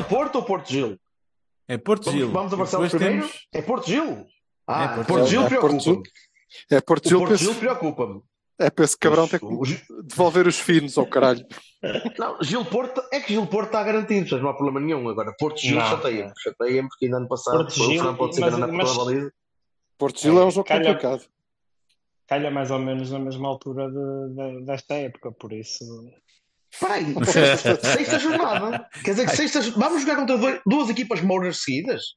Gil- é Porto ou Porto Gil? É Porto Vamos, Gil. vamos a Marcelo Depois primeiro? temos- É Porto Gil? Ah, É Porto Porto Gil Gil. É Porto preocupa-me. É Porto Gil, Porto Gil penso, preocupa-me. é para esse cabrão ter que devolver os finos ao caralho. Não, Gil Porto, é que Gil Porto está garantido, não há problema nenhum. Agora, Porto Gil Não. chateia-me. Chateia-me porque ainda ano passado Porto foi Gil, Fran pode ser grande mas- pela baliza. Porto Gil é um jogo Calha- complicado. Calha mais ou menos na mesma altura de- de- desta época, por isso. Espera aí, sexta jornada. Quer dizer que sexta. Vamos jogar contra dois- duas equipas mouras seguidas?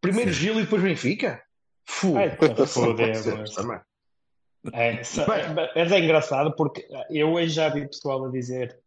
Primeiro Gil e depois Benfica? Também. É, Bem. é, é engraçado porque eu hoje já vi pessoal a dizer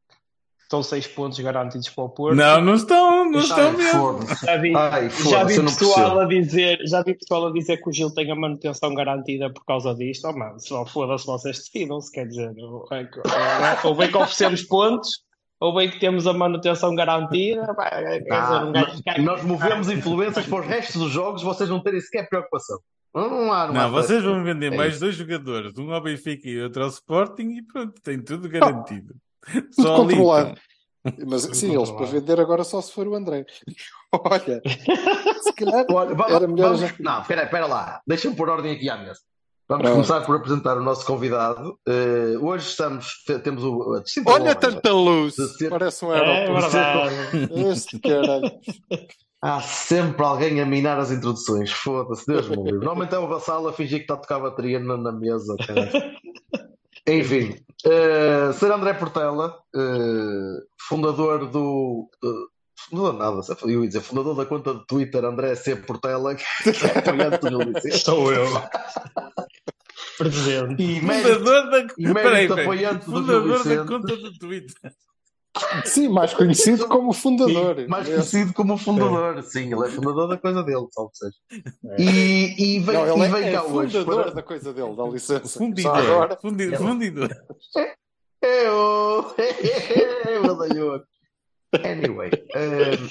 estão seis pontos garantidos para o Porto. Não, não estão, não estão mesmo. Já vi, Ai, já vi pessoal a dizer, já vi pessoal a dizer que o Gil tem a manutenção garantida por causa disto. Oh, mano, se não foda-se, vocês decidam-se, quer dizer, ou, é que- ou- ou bem que oferecemos pontos, ou bem que temos a manutenção garantida. Quer dizer, Ah, um nós movemos influências para os restos dos jogos, vocês não terem sequer preocupação. Não, há, não, Não, há vocês vão vender É mais isso. dois jogadores, um ao Benfica e outro ao Sporting e pronto, tem tudo garantido. Tudo Só ali, controlado. pá. Mas Tudo sim, eles para vender agora só se for o André. Olha, se calhar Olha, era melhor vamos- já. Não, espera, espera lá. Deixa-me pôr ordem aqui à mesa. Vamos Pronto. começar por apresentar o nosso convidado. Eh, hoje estamos, te- temos o. a distinta Olha honra tanta luz! ser- Parece um É aeroporto. verdade. Este caralho. Há sempre alguém a minar as introduções. Foda-se, Deus me livre. Normalmente é o Vassal a fingir que está a tocar bateria na, na mesa. cara. Enfim, eh, Sr. André Portela, eh, fundador do. do- Fundador nada, eu ia dizer, fundador da conta de Twitter André C. Portela, que é apoiante do. Sou eu. Presente. E mérito, Fundador da, e mérito Peraí, peraí. apoiante do Gil Fundador da conta do Twitter. Sim, mais conhecido como fundador. Sim, mais É. conhecido como fundador, sim, ele é fundador da coisa dele, salve seja. E, e vem, Não, ele e é, vem é cá hoje fundador para. da coisa dele, dá licença. Fundidor. agora. Fundi- Fundidor. Eu, eu, badalhoco. Anyway, ehm,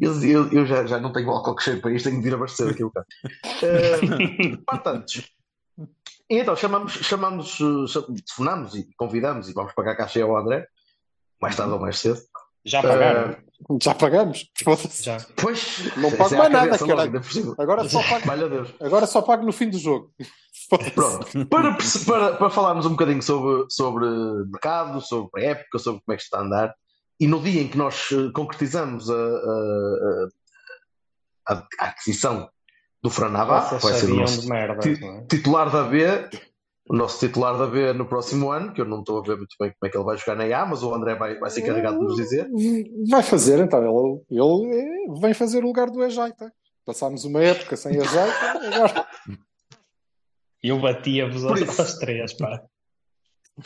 eu, eu, eu já, já não tenho álcool que cheiro para isto, tenho de ir abastecer aquilo cá. Ehm, portanto, então chamamos, chamamos, eh, telefonamos e convidamos e vamos pagar a caixa ao André, mais tarde ou mais cedo. Já pagaram? Já pagamos? Já. Pois, Não pago é mais a nada, caralho. cima. Agora só pago, agora só pago no fim do jogo. Pronto, para, para, para falarmos um bocadinho sobre, sobre mercado, sobre a época, sobre como é que está a andar, e no dia em que nós eh, concretizamos a, a- a- a aquisição do Fran Navarro, vai ser o nosso merda, é? titular da B, o nosso titular da B no próximo ano, que eu não estou a ver muito bem como é que ele vai jogar na A, mas o André vai, vai ser encarregado de nos dizer. Vai fazer, então. Ele, ele vem fazer o lugar do Ejaita. Passámos uma época sem Ejaita, agora. Eu batia-vos aos, três, pá.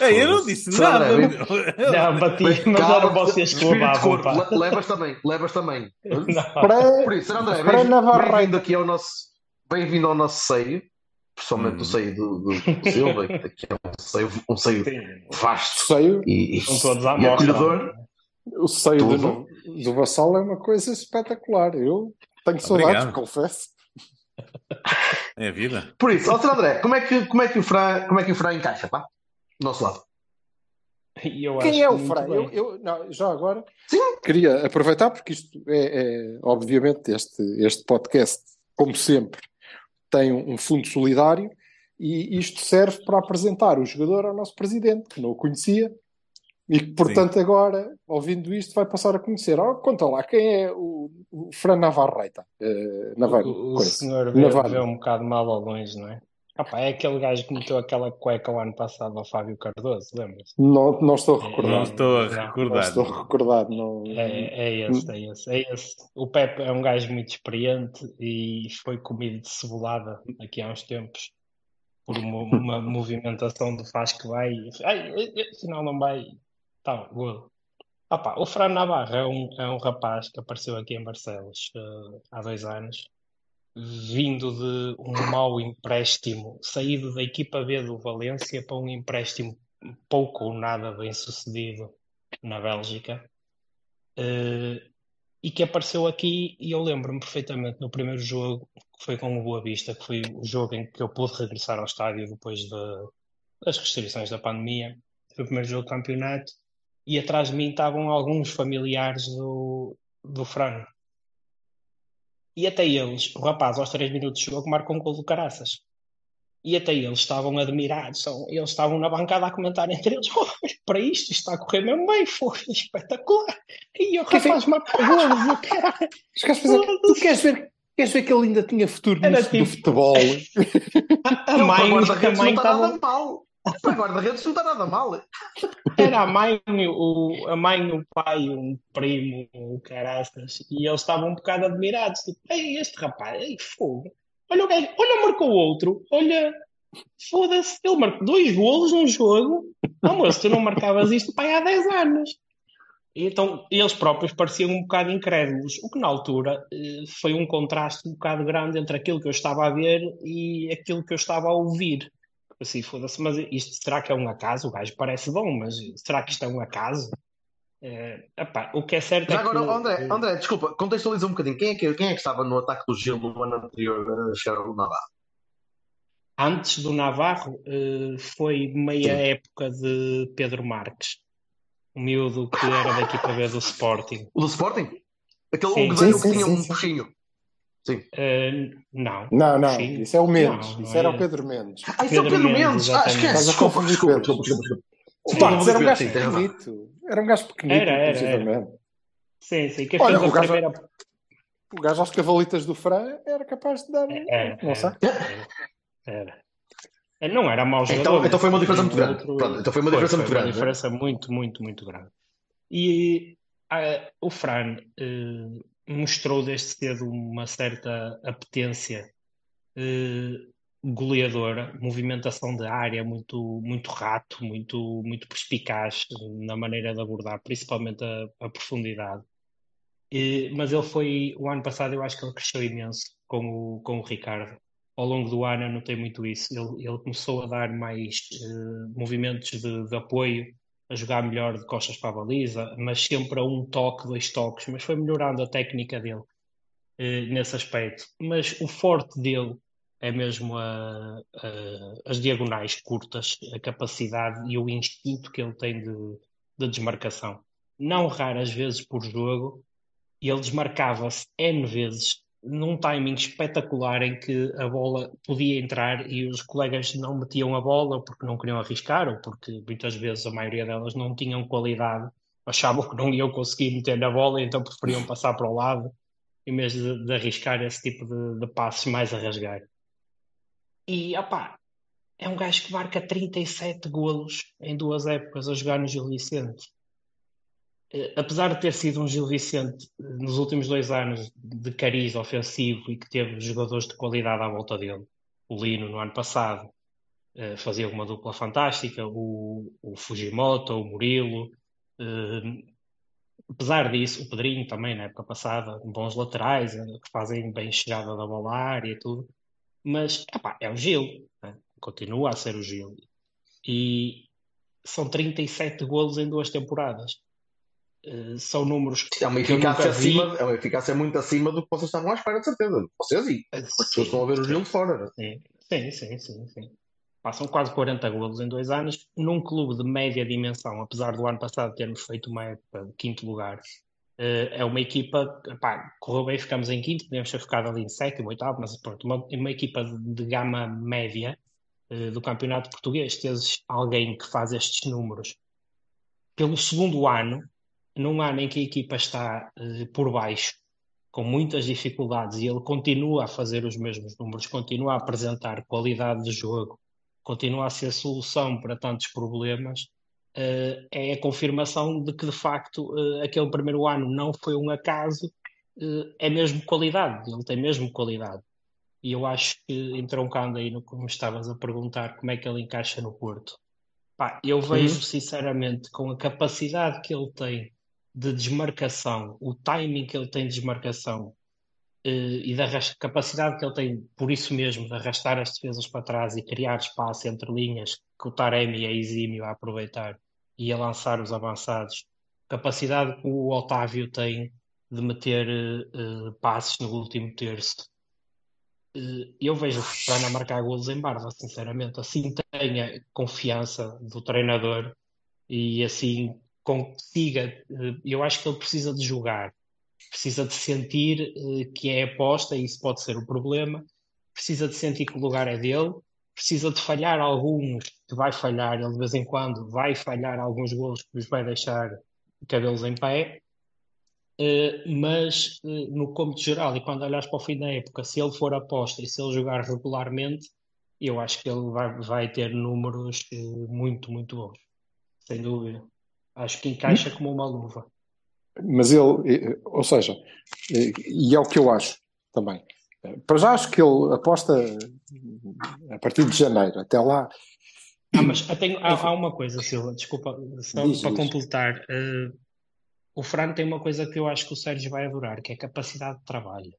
Ei, eu não disse nada. Não, batia, Bem, mas calma, eram vocês que corpo, pá. le- levas também, levas também. Não. Por isso. André, bem-vindo aqui ao nosso, bem-vindo ao nosso seio, principalmente Hum. o seio do, do, do Silva, que aqui é um seio, um seio Sim, vasto seio, e, e, todos à e mostra. acolhedor. o seio Tudo. do, do Vassal é uma coisa espetacular. Eu tenho saudades, Obrigado. confesso. É a vida. Por isso, ó. André, como é que, como é que o Fran, como é que o Fran encaixa, pá? Do nosso lado. Eu Quem acho é o bem. Eu, eu- não, já agora Sim. queria aproveitar, porque isto é, é, obviamente, este, este podcast, como sempre, tem um, fundo solidário e isto serve para apresentar o jogador ao nosso presidente, que não o conhecia, e que, portanto, agora, ouvindo isto, vai passar a conhecer. Oh, conta lá, quem é o, o Fran Navarreta? Eh, Navarro, O, o senhor vê, vê um bocado mal ao longe, não é? Pá, é aquele gajo que meteu aquela cueca o ano passado ao Fábio Cardoso, lembra-se? Não, não estou a recordar. Não estou a Não, Não recordar. estou a recordar. Não... É, é esse, é esse, é esse. O Pepe é um gajo muito experiente e foi comido de cebolada aqui há uns tempos. por uma, uma movimentação de faz que vai, e, ai, afinal não vai, tá, gol. Opa, o Fran Navarro é um, é um rapaz que apareceu aqui em Barcelos eh, há dois anos, vindo de um mau empréstimo, saído da equipa B do Valência para um empréstimo pouco ou nada bem sucedido na Bélgica. Eh, e que apareceu aqui, e eu lembro-me perfeitamente no primeiro jogo, que foi com o Boa Vista, que foi o jogo em que eu pude regressar ao estádio depois de- das restrições da pandemia. Foi o primeiro jogo do campeonato, e atrás de mim estavam alguns familiares do, do Fran. E até eles, o rapaz aos 3 minutos de jogo marcou um gol do caraças. E até eles estavam admirados, são, eles estavam na bancada a comentar entre eles: oh, olha para isto, isto está a correr mesmo bem, foi espetacular. E o rapaz marcou golos, o caralho. Tu queres ver, queres ver que ele ainda tinha futuro nisso do tipo- futebol? A para mãe, a mãe estava. mal. Para guarda-redes não está nada mal. Era a mãe, o, a mãe, o pai, um primo, o caraças, e eles estavam um bocado admirados. Tipo, ei, este rapaz, ei, fogo. Olha o gajo, olha, marcou outro, olha, foda-se, ele marcou dois golos num jogo. Não, moço, tu não marcavas isto pai há 10 anos. E Então, eles próprios pareciam um bocado incrédulos, o que na altura eh, foi um contraste um bocado grande entre aquilo que eu estava a ver e aquilo que eu estava a ouvir. Assim, foda-se, mas isto será que é um acaso? O gajo parece bom, mas será que isto é um acaso? Epá, o que é certo Já é que agora, André, André, desculpa, contextualiza um bocadinho. Quem é que, quem é que estava no ataque do Gil no ano anterior a chegar ao Navarro? antes do Navarro eh, foi meia época de Pedro Marques, o miúdo que era da equipa B do Sporting. O do Sporting? Aquele Sim. um Sim, velho que sim, tinha sim, um sim. puxinho. Eh, não, Não, não, Sim. isso é o Mendes. Não, não isso era é. o Pedro Mendes. Ah, isso é o Pedro Mendes, Mendes. Ah, esquece. Desculpa, desculpa, desculpa, desculpa. O Sim, Marcos era um gajo Sim, pequenito. Era um gajo pequenito, Era, era, era. Sim, sim, quem Olha, fez o gajo- primeira. O gajo às cavalitas do Fran era capaz de dar. Era, não sei. era, era. Não era mau jogador. Então, então foi uma diferença muito grande. outro- Pronto, então foi uma diferença muito foi grande. Uma diferença muito, muito, muito grande. E ah, o Fran eh, mostrou desde cedo uma certa apetência eh, goleadora, movimentação de área muito, muito rato, muito, muito perspicaz na maneira de abordar, principalmente a, a profundidade. E- mas ele foi, o ano passado eu acho que ele cresceu imenso com o, com o Ricardo. Ao longo do ano eu notei muito isso. Ele, ele começou a dar mais eh, movimentos de, de apoio, a jogar melhor de costas para a baliza, mas sempre a um toque, dois toques, mas foi melhorando a técnica dele eh, nesse aspecto. Mas o forte dele é mesmo a- a- as diagonais curtas, a capacidade e o instinto que ele tem de, de desmarcação. Não raras vezes por jogo, ele desmarcava-se N vezes num timing espetacular em que a bola podia entrar e os colegas não metiam a bola porque não queriam arriscar ou porque muitas vezes a maioria delas não tinham qualidade, achavam que não iam conseguir meter na bola então preferiam passar para o lado em vez de, de arriscar esse tipo de, de passos mais a rasgar. E, opá, é um gajo que marca 37 golos em duas épocas a jogar no Gil Vicente. Eh, Apesar de ter sido um Gil Vicente eh, nos últimos dois anos de cariz ofensivo e que teve jogadores de qualidade à volta dele, o Lino no ano passado eh, fazia uma dupla fantástica, o, o Fujimoto, o Murilo, apesar disso, o Pedrinho também na época passada, bons laterais, que fazem bem chegada da bola à área e tudo, mas epá, é o Gil, né? continua a ser o Gil. E são 37 golos em duas temporadas. Eh, são números que É uma eficácia acima, é uma eficácia muito acima do que vocês estavam à espera, de certeza. Vocês e Eh, as pessoas estão a ver o Gil fora. Sim, sim, sim, sim, sim. Passam quase 40 golos em dois anos num clube de média dimensão, apesar do ano passado termos feito uma época de quinto lugar. Eh, é uma equipa, pá, correu bem, ficamos em quinto, podemos ter ficado ali em sétimo, oitavo, mas pronto, uma, uma equipa de, de gama média eh, do campeonato português. Tens alguém que faz estes números pelo segundo ano, num ano em que a equipa está eh, por baixo, com muitas dificuldades, e ele continua a fazer os mesmos números, continua a apresentar qualidade de jogo, continua a ser solução para tantos problemas, eh, é a confirmação de que, de facto, eh, aquele primeiro ano não foi um acaso, é mesmo qualidade, ele tem mesmo qualidade. E eu acho que, entroncando aí no que me estavas a perguntar, como é que ele encaixa no Porto. Pá, eu vejo, sinceramente, com a capacidade que ele tem de desmarcação, o timing que ele tem de desmarcação, eh, e da capacidade que ele tem, por isso mesmo, de arrastar as defesas para trás e criar espaço entre linhas, que o Taremi é exímio a aproveitar e a lançar os avançados. Capacidade que o Otávio tem de meter eh, passes no último terço. Eu vejo o Fran a marcar golos em Barva, sinceramente. Assim tenha confiança do treinador e assim consiga. eh, Eu acho que ele precisa de jogar, precisa de sentir eh, que é aposta, e isso pode ser o problema. Precisa de sentir que o lugar é dele, precisa de falhar alguns, que vai falhar, ele de vez em quando vai falhar alguns golos que lhes vai deixar cabelos em pé. Uh, mas no cômputo geral, e quando olhas para o fim da época, se ele for aposta e se ele jogar regularmente, eu acho que ele vai, vai ter números muito, muito bons, sem dúvida. Acho que encaixa como uma luva. Mas ele, eh, ou seja, eh, e é o que eu acho também. Eh, Para já acho que ele aposta a partir de janeiro, até lá. Ah, mas tenho- há, há uma coisa, Silva, desculpa, só Diz, para diz. completar. Uh, o Fran tem uma coisa que eu acho que o Sérgio vai adorar, que é a capacidade de trabalho.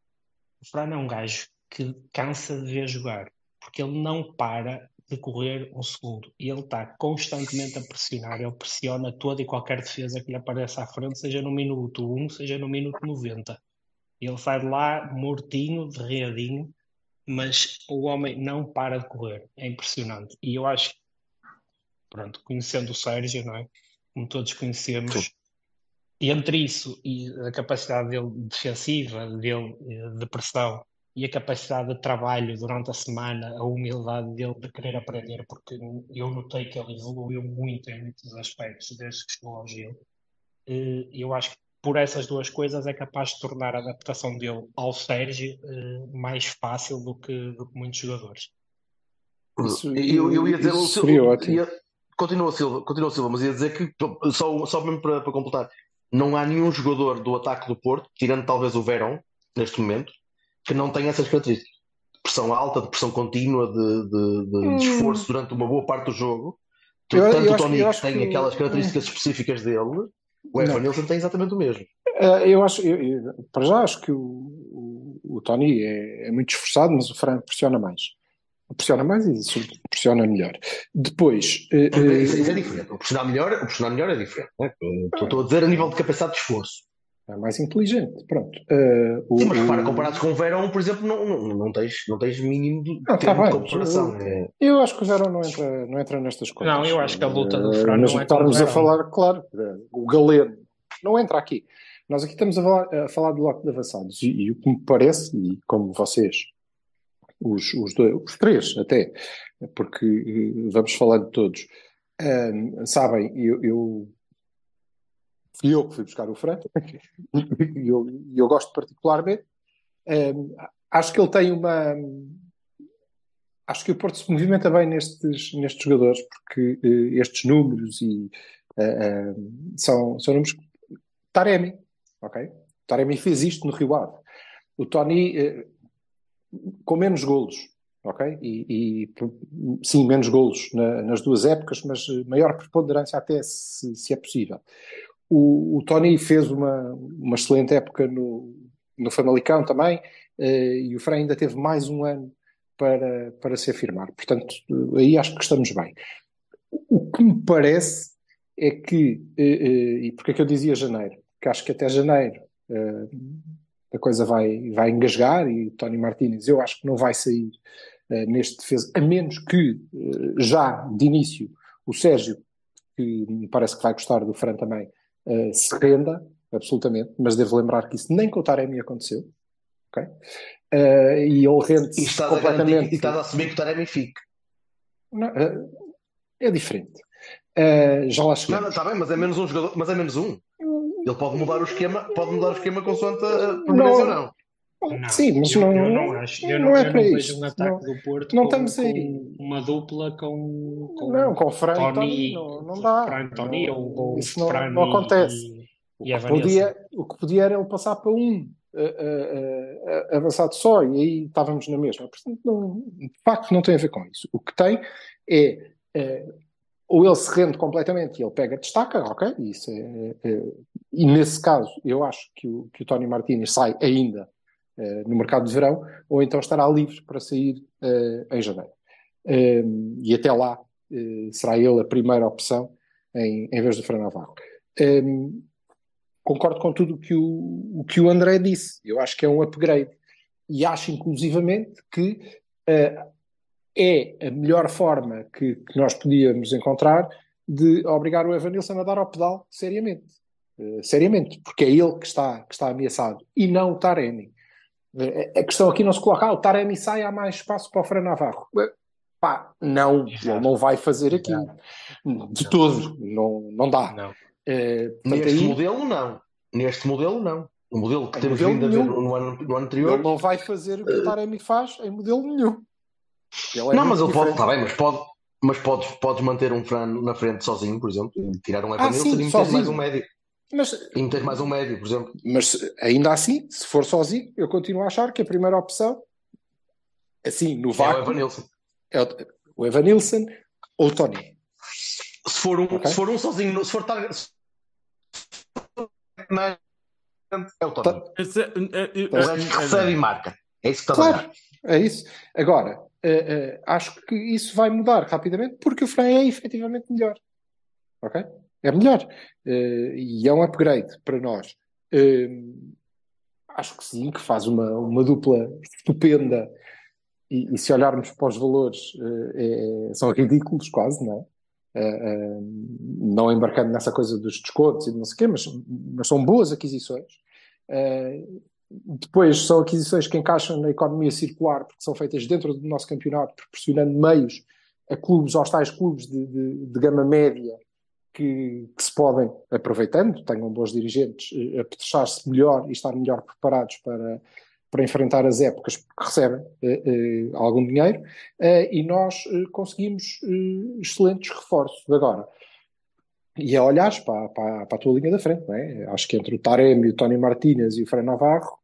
O Fran é um gajo que cansa de ver jogar, porque ele não para de correr um segundo. E ele está constantemente a pressionar, ele pressiona toda e qualquer defesa que lhe apareça à frente, seja no minuto 1, seja no minuto 90. Ele sai de lá mortinho, derreadinho, mas o homem não para de correr. É impressionante. E eu acho, pronto, conhecendo o Sérgio, não é? Como todos conhecemos, e entre isso e a capacidade dele defensiva, dele eh, de pressão e a capacidade de trabalho durante a semana, a humildade dele de querer aprender, porque eu notei que ele evoluiu muito em muitos aspectos desde que chegou ao Gil. Eh, Eu acho que por essas duas coisas é capaz de tornar a adaptação dele ao Sérgio eh, mais fácil do que, do que muitos jogadores. Isso- eu, eu ia dizer, isso o Silva- seria ótimo. ia- continua Silva, continua Silva, mas ia dizer que, só, só mesmo para, para completar, não há nenhum jogador do ataque do Porto, tirando talvez o Verón, neste momento, que não tenha essas características. De pressão alta, de pressão contínua, de, de- de- de esforço durante uma boa parte do jogo. Hum. Eu- Tanto eu o Tony que tem que- aquelas características específicas dele, o Evan Nilsson tem exatamente o mesmo. Eh, Eu acho, eu- eu- para já acho que o, o, o Tony é, é muito esforçado, mas o Fran pressiona mais. Pressiona mais e pressiona melhor. Depois, eh, Isso, isso é diferente. O pressionar melhor, o pressionar melhor é diferente. né? Estou estou a dizer a nível de capacidade de esforço. É mais inteligente. Pronto. Eh, o- Sim, mas repara, o- comparados com o Verón, por exemplo, não, não, não, tens, não tens mínimo de Não, tá termo de bem, comparação. eu- É- Eu acho que o Verão não entra, não entra nestas coisas. Não, eu acho que a luta do Eh, Fran Mas não é o a falar, claro, eh, o Galeno não entra aqui. Nós aqui estamos a falar, a falar do bloco de avançados e, e o que me parece, e como vocês, os, os, dois, os três até, porque eh, vamos falar de todos, eh, sabem, eu, eu fui eu que fui buscar o Fran e eu, eu gosto particularmente. Eh, acho que ele tem uma acho que o Porto se movimenta bem nestes, nestes jogadores, porque eh, estes números e eh, eh, são, são números. Taremi, ok? Taremi fez isto no Rio Ave. O Tony eh, com menos golos, ok? E, e, sim, menos golos na- nas duas épocas, mas maior preponderância até se, se é possível. O, o Tony fez uma, uma excelente época no, no Famalicão também, eh, e o Fran ainda teve mais um ano para, para se afirmar. Portanto, aí acho que estamos bem. O que me parece é que, eh, eh, e porque é que eu dizia janeiro? Que acho que até janeiro a coisa vai, vai engasgar e Tony Martínez eu acho que não vai sair neste defesa, a menos que já de início o Sérgio, que me parece que vai gostar do Fran também, eh, se renda, absolutamente, mas devo lembrar que isso nem com o Taremi aconteceu. ok? Eh, e ele rende E garantir, completamente. e estás a assumir que o Taremi fique. Não, eh, é diferente. Já lá Não, chegamos. não, está bem, mas é menos um jogador, mas é menos um. Ele pode mudar o esquema, pode mudar o esquema consoante a permanência ou não. Não, Sim, mas eu, não, eu não acho. Eu não não, é eu não para vejo isso. um ataque Não, do Porto não com, estamos com aí. uma dupla com, com não, com Fran e Tony, não, não dá. Fran Tony Não, ou, ou isso não, Fran não acontece. e, O que, podia, o que podia era ele passar para um eh, eh, eh, avançado só e aí estávamos na mesma. Portanto, não, de facto, não tem a ver com isso. O que tem é eh, ou ele se rende completamente e ele pega, destaca, ok, isso é, é- e nesse caso eu acho que o, que o Tony Martínez sai ainda no mercado de verão, ou então estará livre para sair eh, em janeiro. Eh, e até lá eh, será ele a primeira opção em, em vez do Fran Navarro. Eh, concordo com tudo o que o, o que o André disse. Eu acho que é um upgrade. E acho, inclusivamente, que eh, é a melhor forma que, que nós podíamos encontrar de obrigar o Evanilson a dar ao pedal seriamente. Eh, seriamente, porque é ele que está, que está ameaçado e não o Taremi. A questão aqui não se coloca, ah, o Taremi sai, há mais espaço para o Fran Navarro. Pá, não, ele não vai fazer aquilo. De todo, não, não dá. Não. Portanto, Neste aí- modelo, não. Neste modelo, não. O modelo que Em temos modelo vindo a ver nenhum. no ano, no ano anterior. Ele não vai fazer o que o Taremi faz em modelo nenhum. Ele é não, mas ele pode, diferente. está bem, mas pode. Mas podes, podes manter um Fran na frente sozinho, por exemplo, e tirar um Ah, Evanilson sim, e meter mais um médio. Mas, E meter mais um médio, por exemplo. mas ainda assim, se for sozinho, eu continuo a achar que a primeira opção, assim, no É o vácuo, Evanilson. é o, o Evanilson ou o Tony. Se for um, Ok. se for um sozinho, se for tar... se for na- é o Tony. Tá- é- é- é- O resto recebe e marca. É isso que está a Claro, dar. é isso. Agora, eh, eh, acho que isso vai mudar rapidamente porque o Fran é efetivamente melhor. Ok? É melhor. Eh, e é um upgrade para nós. Eh, acho que sim, que faz uma, uma dupla estupenda. E, e se olharmos para os valores, eh, é- são ridículos quase, não é? Não embarcando nessa coisa dos descontos e não sei o quê, mas, mas são boas aquisições. Depois são aquisições que encaixam na economia circular, porque são feitas dentro do nosso campeonato, proporcionando meios a clubes, aos tais clubes de, de- de gama média que, que se podem, aproveitando, tenham bons dirigentes, eh, apetrechar-se melhor e estar melhor preparados para, para enfrentar as épocas que recebem eh, eh, algum dinheiro, eh, e nós conseguimos excelentes reforços. Agora, e a olhares para, para, para a tua linha da frente, não é? Acho que entre o Taremi, o Tony Martínez e o Fran Navarro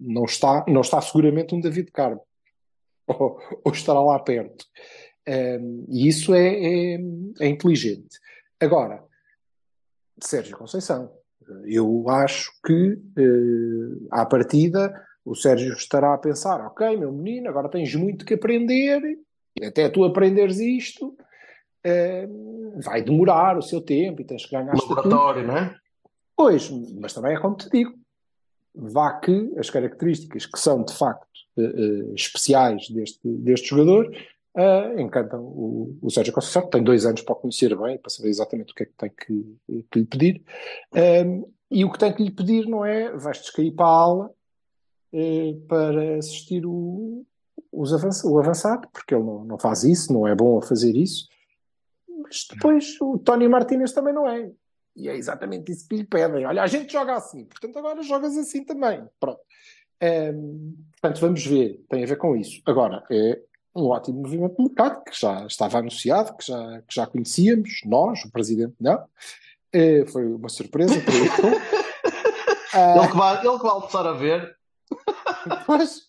não, está, não está seguramente um David Carmo. Ou, ou estará lá perto. Eh, e isso é, é, é inteligente. Agora, Sérgio Conceição, eu acho que eh, à partida o Sérgio estará a pensar, ok, meu menino, agora tens muito que aprender, até tu aprenderes isto, eh, vai demorar o seu tempo e tens que ganhar. Laboratório, não é? Pois, mas também é como te digo, vá que as características que são de facto eh, eh, especiais deste, deste jogador eh, encantam o, o Sérgio Conceição, que tem dois anos para o conhecer bem, para saber exatamente o que é que tem que, que lhe pedir. Um, e o que tem que lhe pedir não é vais-te cair para a aula eh, para assistir o, os avanç- o avançado, porque ele não, não faz isso, não é bom a fazer isso. Mas depois o Tony Martínez também não é. E é exatamente isso que lhe pedem. Olha, a gente joga assim, portanto agora jogas assim também. Pronto. Ehm, portanto, vamos ver. Tem a ver com isso. Agora, é um ótimo movimento de mercado que já estava anunciado, que já, que já conhecíamos, nós, o presidente não. Eh, foi uma surpresa para ele. Ah, Ele que, vai, ele que vai almoçar a ver. Pois,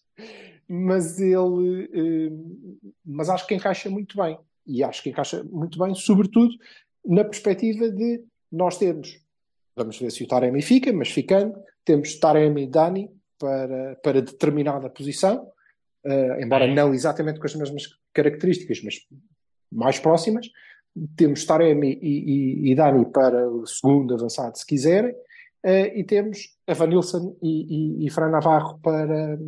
mas ele, eh, mas acho que encaixa muito bem. E acho que encaixa muito bem, sobretudo na perspectiva de nós temos, vamos ver se o Taremi fica, mas ficando, temos Taremi e Dani para, para determinada posição, eh, embora não exatamente com as mesmas características, mas mais próximas. Temos Taremi e, e, e Dani para o segundo avançado, se quiserem. Eh, e temos Evanilson e, e, e Fran Navarro para,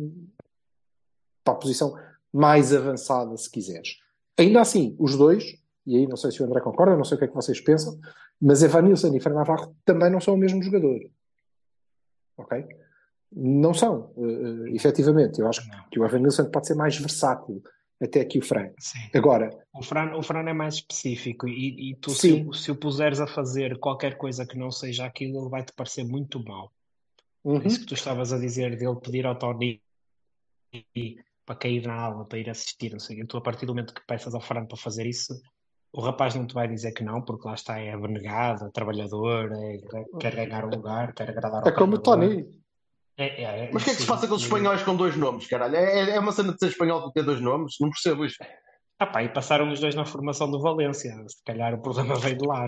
para a posição mais avançada, se quiseres. Ainda assim, os dois, e aí não sei se o André concorda, não sei o que é que vocês pensam, mas Evanilson e Fran Navarro também não são o mesmo jogador. Ok? Não são, uh, efetivamente. Eu acho que o Evanilson pode ser mais versátil até que o Fran. Sim. Agora, O Fran, o Fran é mais específico e, e tu, se, se o puseres a fazer qualquer coisa que não seja aquilo, ele vai-te parecer muito mal. uhum, Isso que tu estavas a dizer dele pedir ao Tony para cair na aula, para ir assistir, não sei. Tu, a partir do momento que peças ao Fran para fazer isso, o rapaz não te vai dizer que não, porque lá está, é abnegado, é trabalhador, é- quer ganhar um lugar, quer agradar ao é como o. Tony. É, é, é, Mas o que é que se passa com os espanhóis com dois nomes, caralho? É, é uma cena de ser espanhol que tem dois nomes? Não percebo isto. Ah pá, e passaram os dois na formação do Valência. Se calhar o problema veio de lá.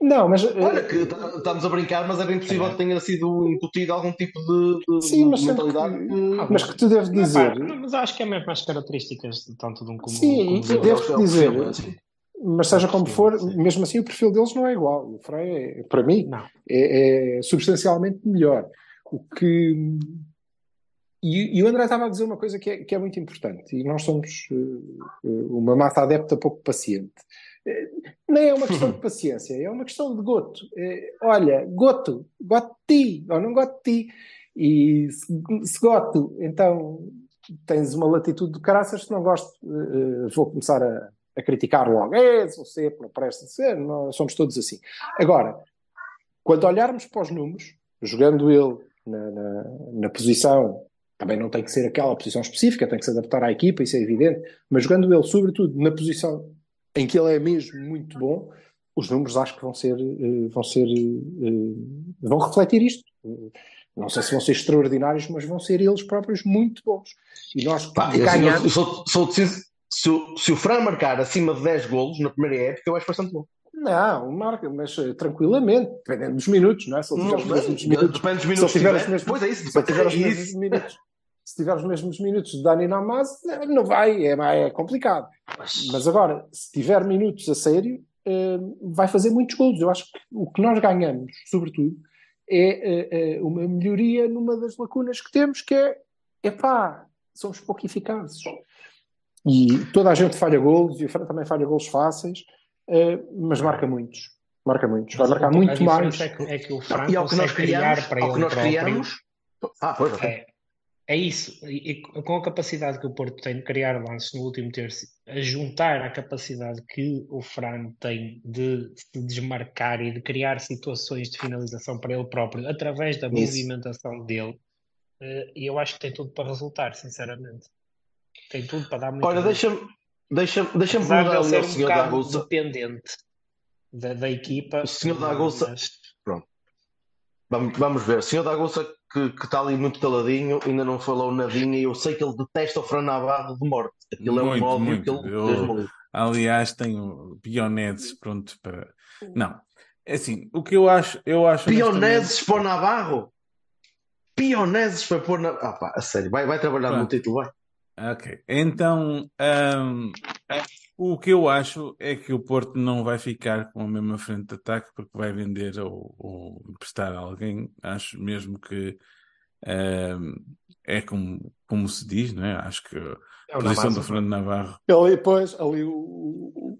Não, mas. eh, Olha, que tá- estamos a brincar, mas era impossível que tenha sido incutido algum tipo de, de- Sim, mas de mentalidade. que- que- mas que tu deves dizer. Ah, pá, mas acho que é mesmo as características de tanto de um como Sim, como e do outro. deves é o dizer. Mas seja como for, Sim. mesmo assim o perfil deles não é igual. O Frei, é, para mim, Não. é, é substancialmente melhor. O que. E, e o André estava a dizer uma coisa que é, que é muito importante, e nós somos eh, uma massa adepta pouco paciente. Eh, Nem é uma questão de paciência, é uma questão de goto. Olha, goto, gosto de ti, ou não gosto de ti. E se, se gosto, então tens uma latitude de caraças, se não gosto, vou começar a, a criticar logo. É, sou seco, não presta ser, nós somos todos assim. Agora, quando olharmos para os números, jogando ele na, na, na posição, também não tem que ser aquela posição específica, tem que se adaptar à equipa, isso é evidente, mas jogando ele, sobretudo, na posição em que ele é mesmo muito bom, os números acho que vão ser, eh, vão ser, eh, vão refletir isto. Não sei se vão ser extraordinários, mas vão ser eles próprios muito bons. E nós Pá, eu, eu, ganhamos. sou, sou deciso- se, o- se o Fran marcar acima de 10 golos na primeira época, eu acho bastante bom. Não, marca, mas eh, tranquilamente, dependendo dos minutos, não é? Se ele tiver os mesmos minutos, depende dos se minutos tiver que os mesmos, Pois é isso, se tiver os mesmos minutos, se tiver os mesmos minutos de Dani Namaz, eh, não vai, é, é complicado. Mas agora, se tiver minutos a sério, eh, vai fazer muitos gols. Eu acho que o que nós ganhamos, sobretudo, é eh, eh, uma melhoria numa das lacunas que temos, que é, epá, somos pouco eficazes. E toda a gente falha golos, e o Fran também falha golos fáceis, eh, mas marca muitos. Marca muitos. Vai marcar muito mais. É que, é que o Fran E ao que nós consegue criar criamos, para ao que nós próprio. criamos. Ah, pois. É, é isso. E, com a capacidade que o Porto tem de criar lances no último terço, a juntar a capacidade que o Fran tem de se desmarcar e de criar situações de finalização para ele próprio através da Isso. movimentação dele, eh, e eu acho que tem tudo para resultar, sinceramente. Tem tudo para dar muito Olha, bem. Deixa-me deixa ele ali ao um senhor da bocado Aguça. dependente da, da equipa. O senhor da mas- Vamos, vamos ver. O senhor da que, que está ali muito caladinho, ainda não falou nadinha. E eu sei que ele detesta o Fran Navarro de morte. Aquilo é Muito, um óbvio muito. que ele. Eu-. Aliás, tenho pioneses prontos para. Não, é assim, o que eu acho, eu acho Pioneses para o Navarro? Pioneses para pôr na. Ah, pá, a sério, vai, vai trabalhar no Pronto. título, vai. Ok, então hum, o que eu acho é que o Porto não vai ficar com a mesma frente de ataque porque vai vender ou, ou emprestar a alguém. Acho mesmo que hum, é como, como se diz, não é? Acho que a É o posição do Fernando Navarro. Ali, depois, ali o, o,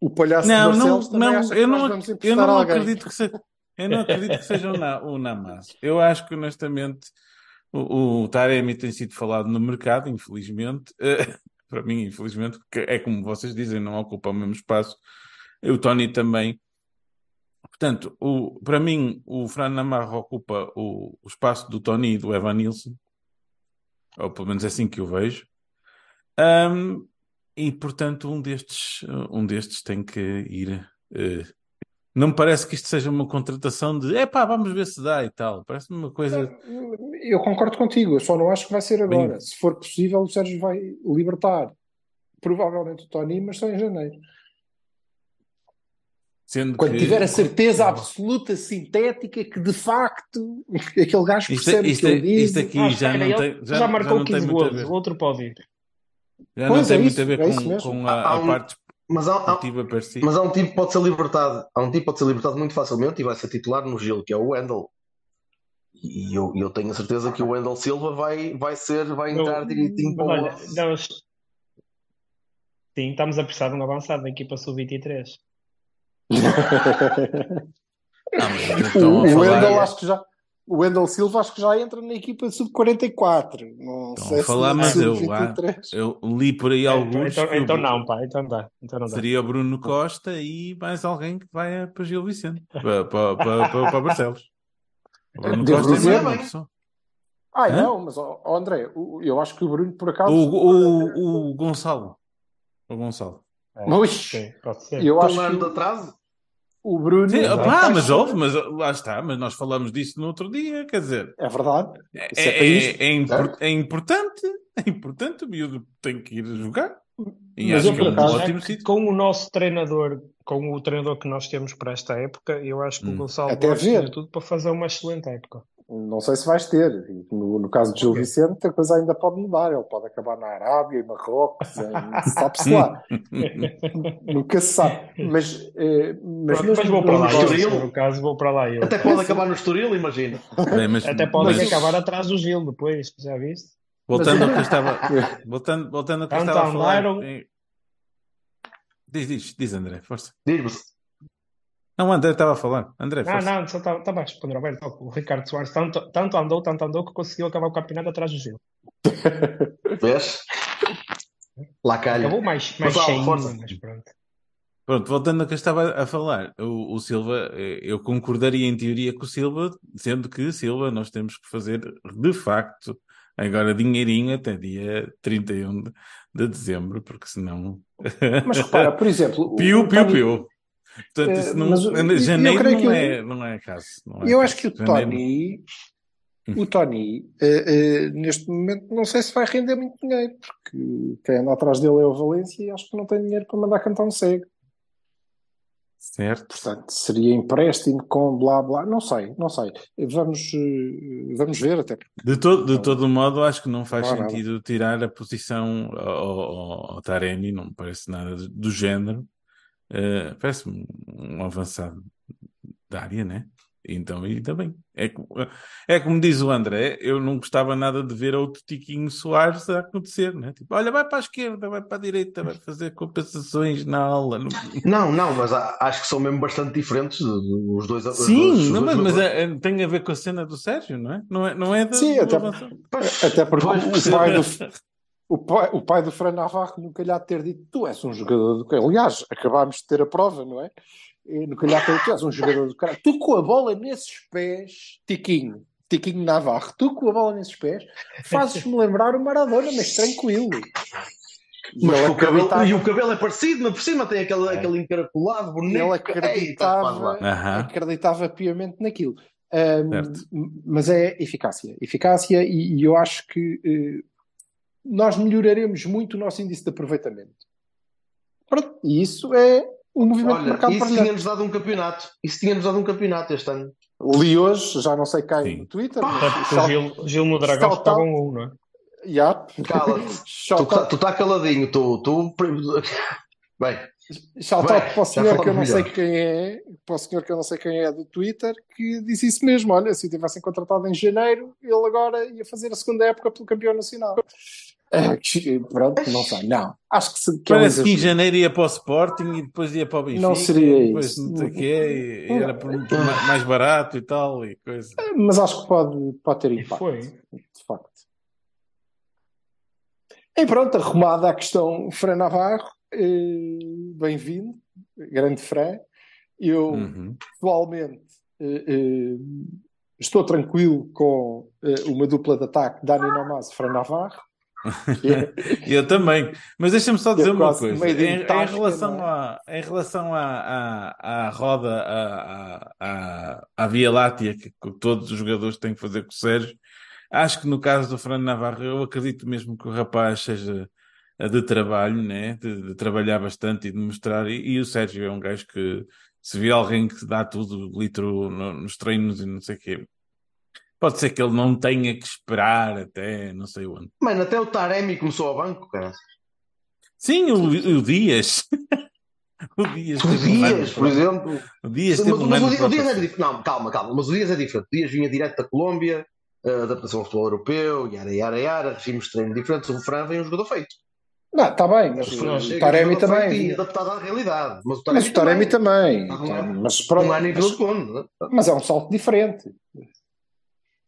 o palhaço Não, de não, Barcelos não, acha que eu nós não, vamos eu não acredito que seja, eu não acredito que seja o, Na, o Namaz. Eu acho que honestamente o, o Taremi tem sido falado no mercado, infelizmente. Eh, para mim, infelizmente, porque é como vocês dizem, não ocupa o mesmo espaço. O Tony também. Portanto, o, para mim, o Fran Namarro ocupa o, o espaço do Tony e do Evan Nilsson. Ou pelo menos é assim que eu vejo. Ahm, e, portanto, um destes, um destes tem que ir. eh, não me parece que isto seja uma contratação de epá, vamos ver se dá e tal. Parece-me uma coisa. Eu concordo contigo, eu só não acho que vai ser agora. Bem- Se for possível, o Sérgio vai libertar provavelmente o Tony, mas só em janeiro. Sendo Quando que- tiver a certeza absoluta, sintética, que de facto aquele gajo Isto, percebe isto, o que ele diz. isto aqui Ah, já espera, não ele tem. já, Já, marcou já não tem 15 muito a golos, ver. o outro pode ir. Já Pois, não tem é muito isso, a ver é com, com a, Há a um- parte Mas há, há, mas há um tipo que pode ser libertado. Há um tipo que pode ser libertado muito facilmente e vai ser titular no Gil, que é o Wendel. E eu, eu tenho a certeza que o Wendel Silva vai, vai ser, vai entrar Eu- direitinho para o olha, nós... Sim, estamos a precisar de um avançado da equipa sub-23. Ah, O, o Wendel acho que já. O Wendel Silva acho que já entra na equipa sub-44. Não Estão sei a falar, se mas na eu, sub-23. eu li por aí Então, alguns então, que o- então não, pá, então dá. Então não dá. seria o Bruno Costa e mais alguém que vai para Gil Vicente, para, para, para, para, Barcelos. O Bruno Devo Costa é dizer, mais uma pessoa. Ah, Hã? não, mas ó, André, eu acho que o Bruno por acaso. O, o, o Gonçalo. O Gonçalo. É, Ui, sim, pode ser. eu acho um ano que de atraso? O Bruno. Sim, vai mas houve, mas lá está, mas nós falamos disso no outro dia, quer dizer, É verdade. é, é é- é impor- é importante, é importante, o miúdo tem que ir jogar. E Mas acho eu, que é um ótimo que sítio. com o nosso treinador, com o treinador que nós temos para esta época, eu acho que Hum. o Gonçalo Até Borges ver. tinha tudo para fazer uma excelente época. Não sei se vais ter. No, no caso de Gil Ok. Vicente, a coisa ainda pode mudar. Ele pode acabar na Arábia, em Marrocos, em... sabe-se lá. Nunca se sabe. Mas, eh, mas, Pronto, mas vou para lá, no Estoril- se for o caso, vou para lá eu. Até pode acabar no Estoril, imagina. Bem, mas- Até podem mas- acabar atrás do Gil depois, já viste? Voltando ao que estava, voltando, voltando ao que Tanto estava a falar. em- Diz, diz, diz André, força. Diz-me. Não, o André estava a falar. André, Não, força. não, só estava estava a responder ao. O Ricardo Soares tanto, tanto andou, tanto andou que conseguiu acabar o campeonato atrás do Gil. Vês? Lá calha. Acabou mais, mais Gonçalo, cheinho, força. mas pronto. Pronto, voltando ao que eu estava a falar, o, o Silva, eh, eu concordaria em teoria com o Silva, sendo que Silva nós temos que fazer de facto agora dinheirinho até dia 31 de, de dezembro, porque senão. Mas repara, por exemplo. o- Piu, o piu, piu. Portanto, Eh, isso não, mas eu janeiro não, é, não é caso. não é Eu caso. acho que o Janeiro- Tony, o Tony, eh, eh, neste momento, não sei se vai render muito dinheiro, porque quem anda atrás dele é o Valência e acho que não tem dinheiro para mandar cantar um cego. Certo. Portanto, seria empréstimo com blá blá, não sei, não sei. Vamos, vamos ver até porque De todo, de todo modo, acho que não faz Não há nada. sentido tirar a posição ao, ao, ao Taremi, não me parece nada do, do género. Eh, Parece-me um avançado da área, né? Então, ainda bem. É, co- é como diz o André, eu não gostava nada de ver outro Tiquinho Soares a acontecer, né? Tipo, olha, vai para a esquerda, vai para a direita, vai fazer compensações na aula. Não- Não, não, mas há- acho que são mesmo bastante diferentes os dois. os Sim, dois- os não, dois mas, mas é- é- tem a ver com a cena do Sérgio, não é? Não é, não é Sim, até- avançado. Até porque Pois, o pai, do, o, pai, o pai do Fran Navarro nunca lhe há de ter dito tu és um jogador do Aliás, acabámos de ter a prova, não é? E nunca lhe há de ter dito tu és um jogador do caralho. Tu com a bola nesses pés, Tiquinho, Tiquinho Navarro, tu com a bola nesses pés, fazes-me lembrar o Maradona, mas tranquilo. E Mas o cabelo, e o cabelo é parecido, mas por cima tem aquele, aquele encaracolado bonito. ele Eita, acreditava. Aham. acreditava piamente naquilo. Certo. mas é eficácia. Eficácia, e, e eu acho que eh, nós melhoraremos muito o nosso índice de aproveitamento. Pronto, e isso é um movimento de Olha, mercado isso tinha-nos dado um campeonato. Isso tinha-nos dado um campeonato este ano. Li hoje, já não sei quem Sim. no Twitter, Até mas porque o shout- Gil, Gil no Dragão estava um 1, não é? Yeah. Cala-te. Tu tá- out- tu está caladinho, tu. tu... Bem, Shout Vai, out para o senhor que eu não falamos sei melhor. quem é, para o senhor que eu não sei quem é do Twitter, que disse isso mesmo. Olha, se o tivessem contratado em janeiro, ele agora ia fazer a segunda época pelo campeão nacional. Que- pronto, não sei. Não, acho que, se, que é um Parece que em janeiro ia para o Sporting e depois ia para o Benfica. Não seria e depois isso. não sei o quê, e era por, por ma- mais barato e tal e coisa. Mas acho que pode, pode ter E impacto, foi. de facto. E pronto, arrumada a questão Fran Navarro, eh, bem-vindo, grande Fran. Eu, Uhum. pessoalmente, eh, eh, estou tranquilo com uma dupla de ataque, Dani Namaz e Fran Navarro. Eu também. Mas deixa-me só dizer Eu uma coisa. Em, em relação, à, em relação à, à, à roda, à, à, à, Via Láctea, que, que todos os jogadores têm que fazer com o Sérgio, acho que no caso do Fernando Navarro, eu acredito mesmo que o rapaz seja eh, de trabalho, né? de, de trabalhar bastante e de mostrar. E, e o Sérgio é um gajo que, se vê alguém que dá tudo, litro no- nos treinos e não sei o quê, pode ser que ele não tenha que esperar até não sei onde. mano, até o Taremi começou ao banco, cara. Sim, o, o Dias. o Dias. O um Dias, por exemplo. O Dias Mas, um mas o, Di- o Dias é diferente. Não, calma, calma. Mas o Dias é diferente. O Dias vinha direto da Colômbia, eh, adaptação ao futebol europeu, yara, yara, yara, regimes de treino diferentes. O Fran vem um jogador feito. Não, está bem, mas O o Taremi também. adaptado à realidade. Mas o Mas o Taremi também. Tá bom. Mas, pronto, ano mas, segundo. né? mas é um salto diferente.